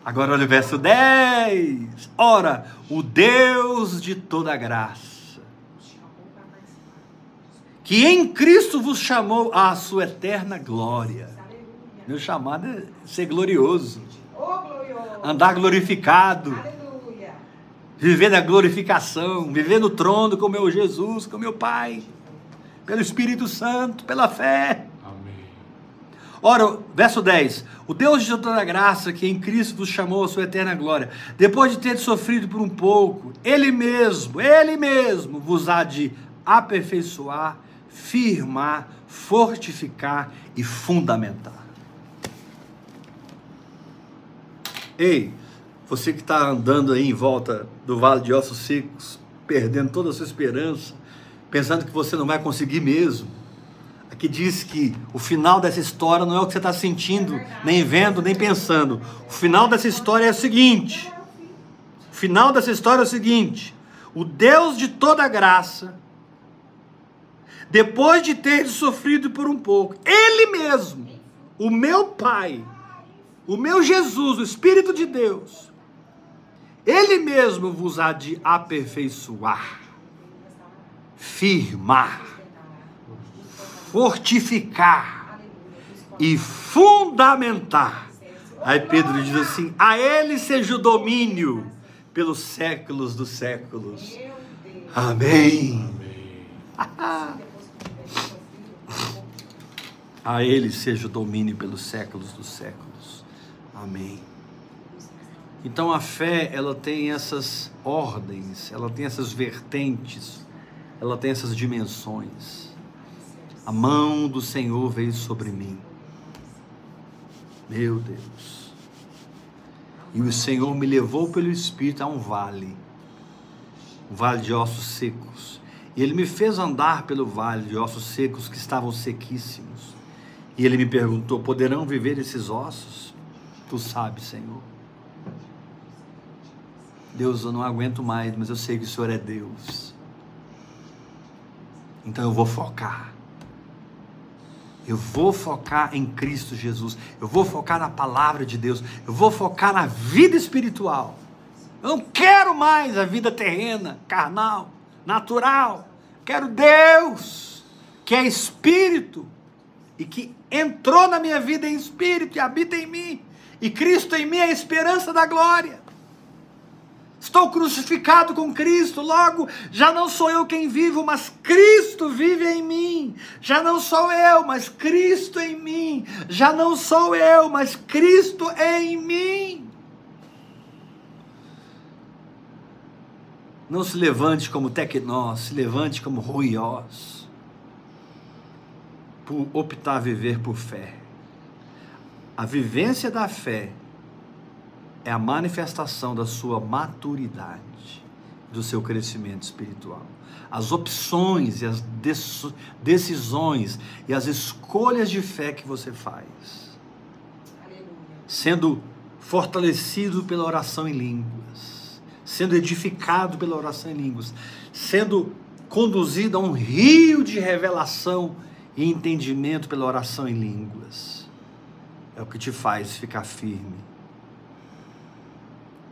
Agora olha o verso 10. Ora, o Deus de toda graça, que em Cristo vos chamou à sua eterna glória. Meu chamado é ser glorioso, andar glorificado. Viver na glorificação, viver no trono com meu Jesus, com meu Pai, pelo Espírito Santo, pela fé. Amém. Ora, verso 10: O Deus de toda graça, que em Cristo vos chamou à sua eterna glória, depois de ter sofrido por um pouco, Ele mesmo, Ele mesmo vos há de aperfeiçoar, firmar, fortificar e fundamentar. Ei, você que está andando aí em volta do vale de ossos secos, perdendo toda a sua esperança, pensando que você não vai conseguir mesmo. Aqui diz que o final dessa história não é o que você está sentindo, nem vendo, nem pensando. O final dessa história é o seguinte: o final dessa história é o seguinte: o Deus de toda graça, depois de ter sofrido por um pouco, Ele mesmo, o meu Pai, o meu Jesus, o Espírito de Deus, Ele mesmo vos há de aperfeiçoar, firmar, fortificar e fundamentar. Aí Pedro diz assim: a Ele seja o domínio pelos séculos dos séculos. Amém. Amém. A Ele seja o domínio pelos séculos dos séculos. Amém. Então a fé, ela tem essas ordens, ela tem essas vertentes, ela tem essas dimensões. A mão do Senhor veio sobre mim. Meu Deus. E o Senhor me levou pelo Espírito a um vale, um vale de ossos secos. E Ele me fez andar pelo vale de ossos secos que estavam sequíssimos. E Ele me perguntou: poderão viver esses ossos? Tu sabes, Senhor. Deus, eu não aguento mais, mas eu sei que o Senhor é Deus. Então eu vou focar. Eu vou focar em Cristo Jesus. Eu vou focar na palavra de Deus. Eu vou focar na vida espiritual. Eu não quero mais a vida terrena, carnal, natural. Quero Deus, que é espírito e que entrou na minha vida em espírito e habita em mim. E Cristo em mim é a esperança da glória. Estou crucificado com Cristo, logo já não sou eu quem vivo, mas Cristo vive em mim. Já não sou eu, mas Cristo em mim. Já não sou eu, mas Cristo em mim. Não se levante como Tecnós, se levante como Ruiós, por optar a viver por fé. A vivência da fé é a manifestação da sua maturidade. do seu crescimento espiritual. As opções e as dec- decisões e as escolhas de fé que você faz, Aleluia. sendo fortalecido pela oração em línguas, sendo edificado pela oração em línguas, sendo conduzido a um rio de revelação e entendimento pela oração em línguas. É o que te faz ficar firme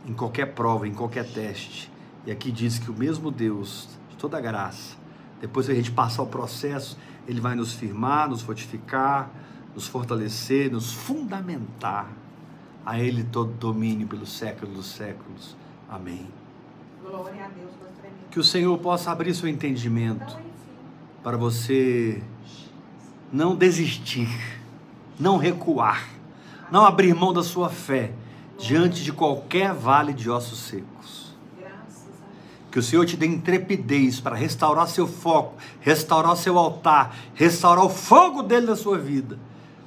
em qualquer prova, em qualquer teste. E aqui diz que o mesmo Deus, de toda graça, depois que a gente passar o processo, ele vai nos firmar, nos fortificar, nos fortalecer, nos fundamentar. A ele todo domínio pelos séculos dos séculos. Amém. Glória a Deus. Que o Senhor possa abrir seu entendimento Então, para você não desistir, não recuar, não abrir mão da sua fé diante de qualquer vale de ossos secos. Que o Senhor te dê intrepidez para restaurar seu foco, restaurar seu altar, restaurar o fogo dele na sua vida,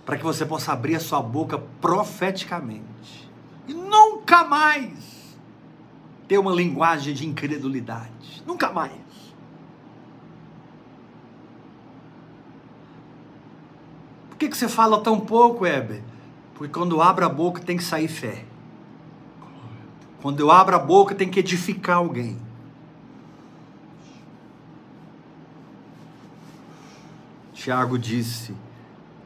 para que você possa abrir a sua boca profeticamente e nunca mais ter uma linguagem de incredulidade. Nunca mais. Por que, que você fala tão pouco, Heber? Porque quando eu abro a boca tem que sair fé. Quando eu abro a boca tem que edificar alguém. Tiago disse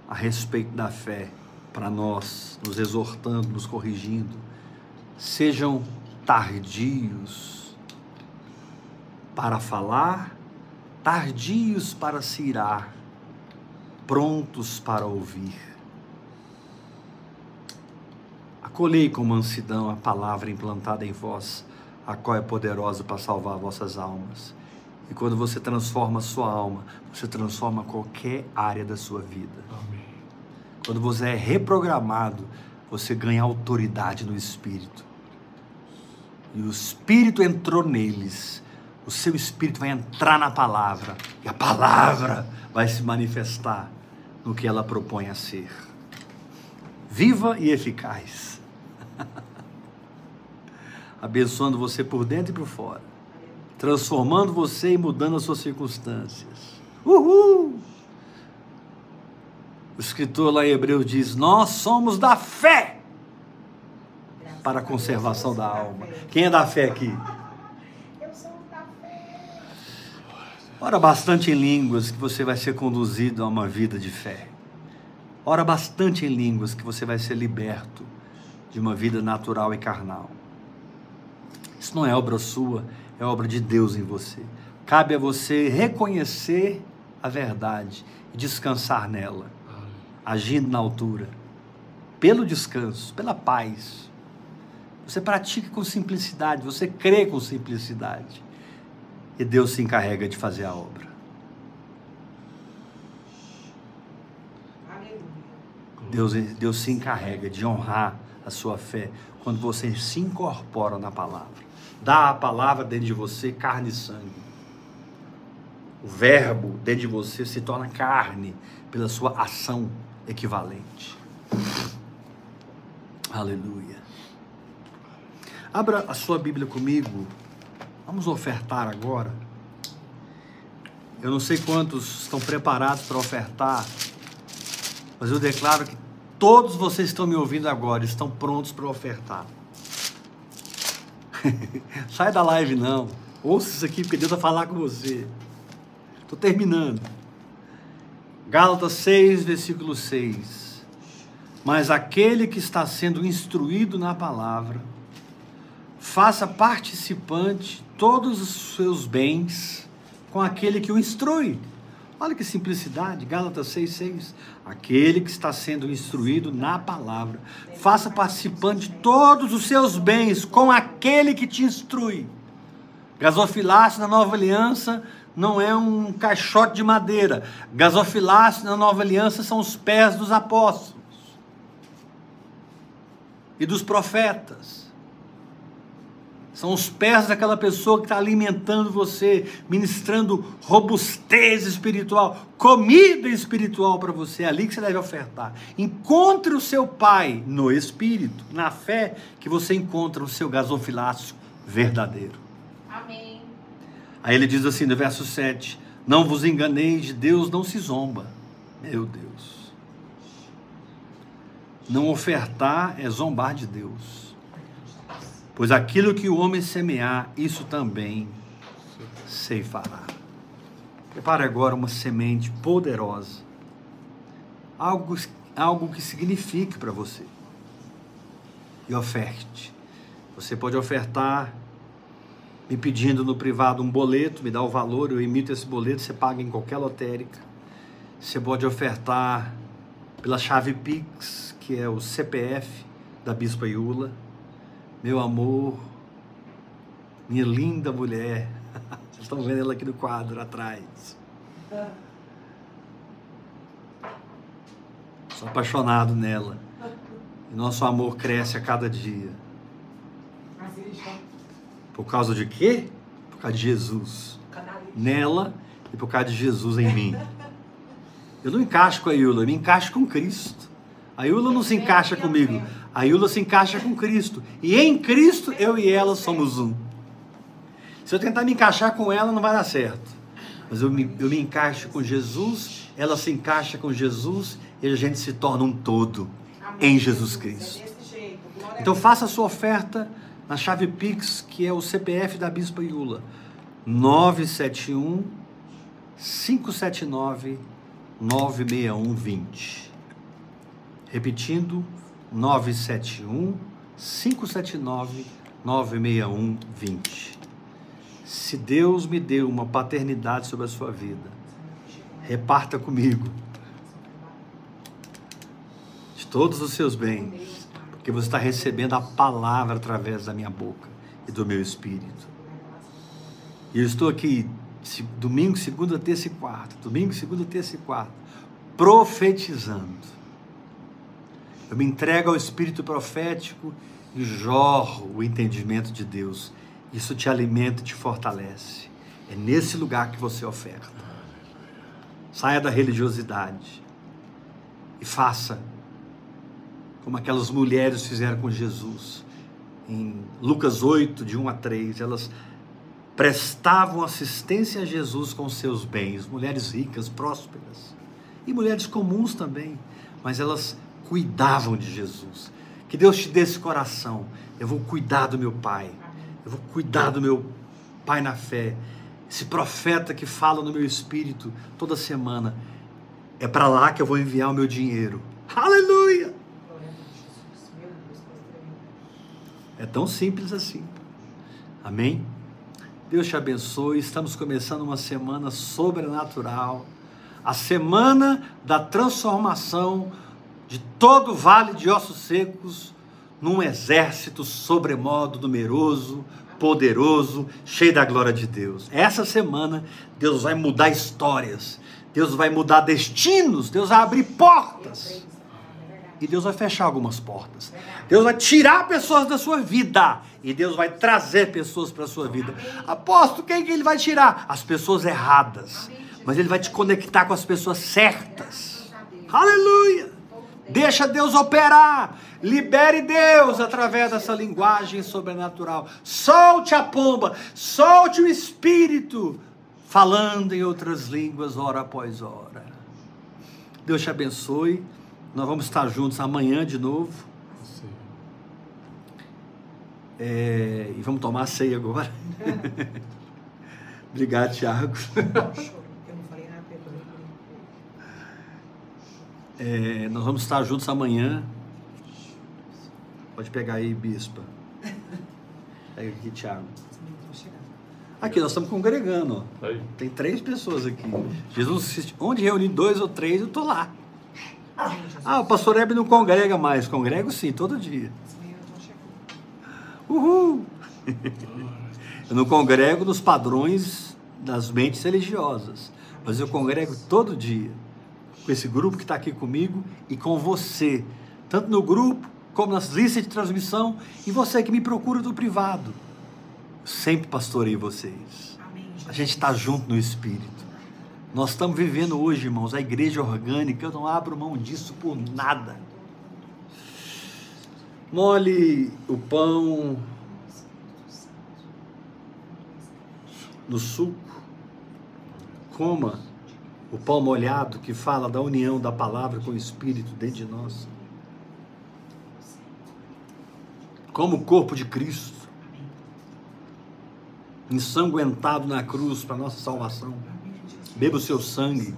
a respeito da fé para nós, nos exortando, nos corrigindo. Sejam tardios para falar, tardios para se irar, prontos para ouvir. Acolhei com mansidão a palavra implantada em vós, a qual é poderosa para salvar vossas almas. E quando você transforma a sua alma, você transforma qualquer área da sua vida. Amém. Quando você é reprogramado, você ganha autoridade no espírito. E o espírito entrou neles. O seu espírito vai entrar na palavra. E a palavra vai se manifestar no que ela propõe a ser. Viva e eficaz. Abençoando você por dentro e por fora. Transformando você e mudando as suas circunstâncias. Uhul! O escritor lá em Hebreus diz: Nós somos da fé para a conservação da alma. Quem é da fé aqui? Eu sou da fé. Ora bastante em línguas que você vai ser conduzido a uma vida de fé. Ora bastante em línguas que você vai ser liberto de uma vida natural e carnal. Isso não é obra sua, é obra de Deus em você. Cabe a você reconhecer a verdade e descansar nela, agindo na altura, pelo descanso, pela paz. Você pratica com simplicidade, você crê com simplicidade. E Deus se encarrega de fazer a obra. Deus, Deus se encarrega de honrar a sua fé quando você se incorpora na palavra. Dá a palavra dentro de você carne e sangue. O verbo dentro de você se torna carne pela sua ação equivalente. Aleluia. Abra a sua Bíblia comigo. Vamos ofertar agora. Eu não sei quantos estão preparados para ofertar, mas eu declaro que todos vocês que estão me ouvindo agora estão prontos para ofertar. Sai da live não. Ouça isso aqui porque Deus vai falar com você. Estou terminando. Gálatas 6, versículo 6. Mas aquele que está sendo instruído na palavra, faça participante todos os seus bens com aquele que o instrui. Olha que simplicidade, Gálatas 6,6. Aquele que está sendo instruído na palavra, faça participante de todos os seus bens com aquele que te instrui. Gasofilácio na nova aliança não é um caixote de madeira. Gasofilácio na nova aliança são os pés dos apóstolos e dos profetas. São os pés daquela pessoa que está alimentando você, ministrando robustez espiritual, comida espiritual para você. É ali que você deve ofertar. Encontre o seu Pai no Espírito, na fé, que você encontra o seu gasofilácio verdadeiro. Amém. Aí ele diz assim no verso 7: Não vos enganeis, de Deus não se zomba. Meu Deus. Não ofertar é zombar de Deus. Pois aquilo que o homem semear, isso também ceifará. Prepare agora uma semente poderosa. Algo, algo que signifique para você. E oferte. Você pode ofertar me pedindo no privado um boleto, me dá o valor, eu emito esse boleto, você paga em qualquer lotérica. Você pode ofertar pela chave Pix, que é o CPF da Bispa Iula. Meu amor, minha linda mulher. Vocês estão vendo ela aqui no quadro atrás. Sou apaixonado nela. E nosso amor cresce a cada dia. Por causa de quê? Por causa de Jesus. Nela e por causa de Jesus em mim. Eu não encaixo com a Iula, eu me encaixo com Cristo. A Iula não se encaixa comigo. A Iula se encaixa com Cristo. E em Cristo, eu e ela somos um. Se eu tentar me encaixar com ela, não vai dar certo. Mas eu me, eu me encaixo com Jesus, ela se encaixa com Jesus e a gente se torna um todo Amém, em Jesus Cristo. É Então faça a sua oferta na chave Pix, que é o CPF da Bispa Iula. 971 579 96120. Repetindo, 971 579 96120. Se Deus me deu uma paternidade sobre a sua vida, reparta comigo de todos os seus bens, porque você está recebendo a palavra através da minha boca e do meu espírito. E eu estou aqui domingo, segunda, terça e quarta, domingo, segunda, terça e quarta, profetizando. Eu me entrego ao espírito profético e jorro o entendimento de Deus. Isso te alimenta e te fortalece. É nesse lugar que você oferta. Saia da religiosidade e faça como aquelas mulheres fizeram com Jesus. Em Lucas 8, de 1 a 3, elas prestavam assistência a Jesus com seus bens, mulheres ricas, prósperas, e mulheres comuns também, mas elas cuidavam de Jesus. Que Deus te dê esse coração. Eu vou cuidar do meu pai, eu vou cuidar do meu pai na fé. Esse profeta que fala no meu espírito toda semana, é para lá que eu vou enviar o meu dinheiro. Aleluia! É tão simples assim. Amém? Deus te abençoe. Estamos começando uma semana sobrenatural. A semana da transformação de todo o vale de ossos secos num exército sobremodo numeroso, poderoso, cheio da glória de Deus. Essa semana Deus vai mudar histórias. Deus vai mudar destinos, Deus vai abrir portas. E Deus vai fechar algumas portas. Deus vai tirar pessoas da sua vida. E Deus vai trazer pessoas para a sua vida. Aposto quem que ele vai tirar? As pessoas erradas. Mas ele vai te conectar com as pessoas certas. Aleluia! Deixa Deus operar. Libere Deus através dessa linguagem sobrenatural. Solte a pomba, solte o espírito, falando em outras línguas, hora após hora. Deus te abençoe. Nós vamos estar juntos amanhã de novo. É, e vamos tomar a ceia agora. Obrigado, Tiago. Choro, Eu não falei nada, perdoe. É, nós vamos estar juntos amanhã. Pode pegar aí, bispa. Pega aqui, chegar. Aqui, nós estamos congregando. Ó. Tem três pessoas aqui. Jesus, onde reunir dois ou três, eu estou lá. Ah, o pastor Hebe não congrega mais. Congrego sim, todo dia. Uhul! Eu não congrego nos padrões das mentes religiosas, mas eu congrego todo dia com esse grupo que está aqui comigo e com você, tanto no grupo como nas listas de transmissão e você que me procura do privado. Sempre pastorei vocês. Amém. A gente está junto no Espírito. Nós estamos vivendo hoje, irmãos, a igreja orgânica. Eu não abro mão disso por nada. Mole o pão no suco. Coma o pão molhado que fala da união da palavra com o Espírito dentro de nós. Como o corpo de Cristo, ensanguentado na cruz para nossa salvação. Beba o seu sangue,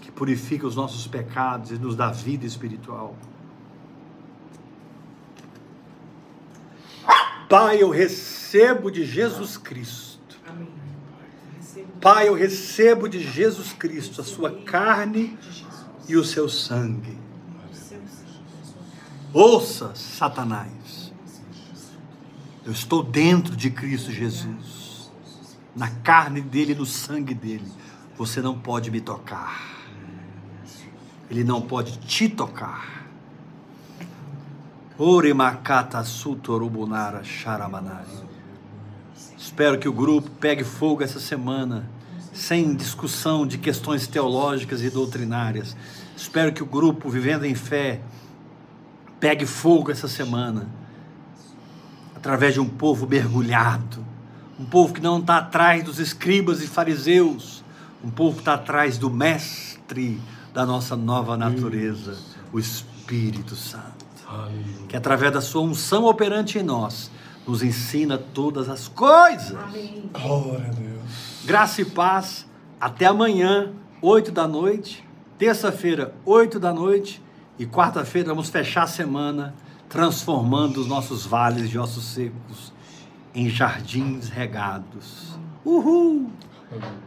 que purifica os nossos pecados e nos dá vida espiritual. Pai, eu recebo de Jesus Cristo. Pai, eu recebo de Jesus Cristo a sua carne e o seu sangue. Ouça, Satanás. Eu estou dentro de Cristo Jesus. Na carne dele no sangue dele. Você não pode me tocar. Ele não pode te tocar. Espero que o grupo pegue fogo essa semana, sem discussão de questões teológicas e doutrinárias. Espero que o grupo Vivendo em Fé pegue fogo essa semana, através de um povo mergulhado, um povo que não está atrás dos escribas e fariseus, um povo que está atrás do Mestre da nossa nova natureza, o Espírito Santo que através da sua unção operante em nós, nos ensina todas as coisas. Amém. Glória a Deus. Graça e paz. Até amanhã, 8 da noite. Terça-feira, 8 da noite. E quarta-feira vamos fechar a semana transformando os nossos vales de ossos secos em jardins regados. Uhul!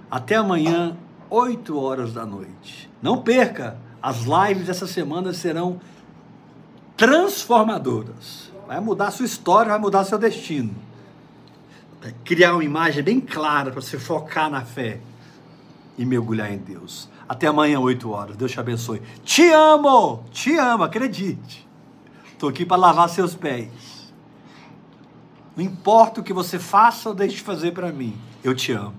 Até amanhã, 8 horas da noite. Não perca! As lives dessa semana serão transformadoras. Vai mudar a sua história, vai mudar seu destino. Vai criar uma imagem bem clara para você focar na fé e mergulhar em Deus. Até amanhã, 8 horas. Deus te abençoe. Te amo! Te amo, acredite. Estou aqui para lavar seus pés. Não importa o que você faça ou deixe de fazer para mim. Eu te amo.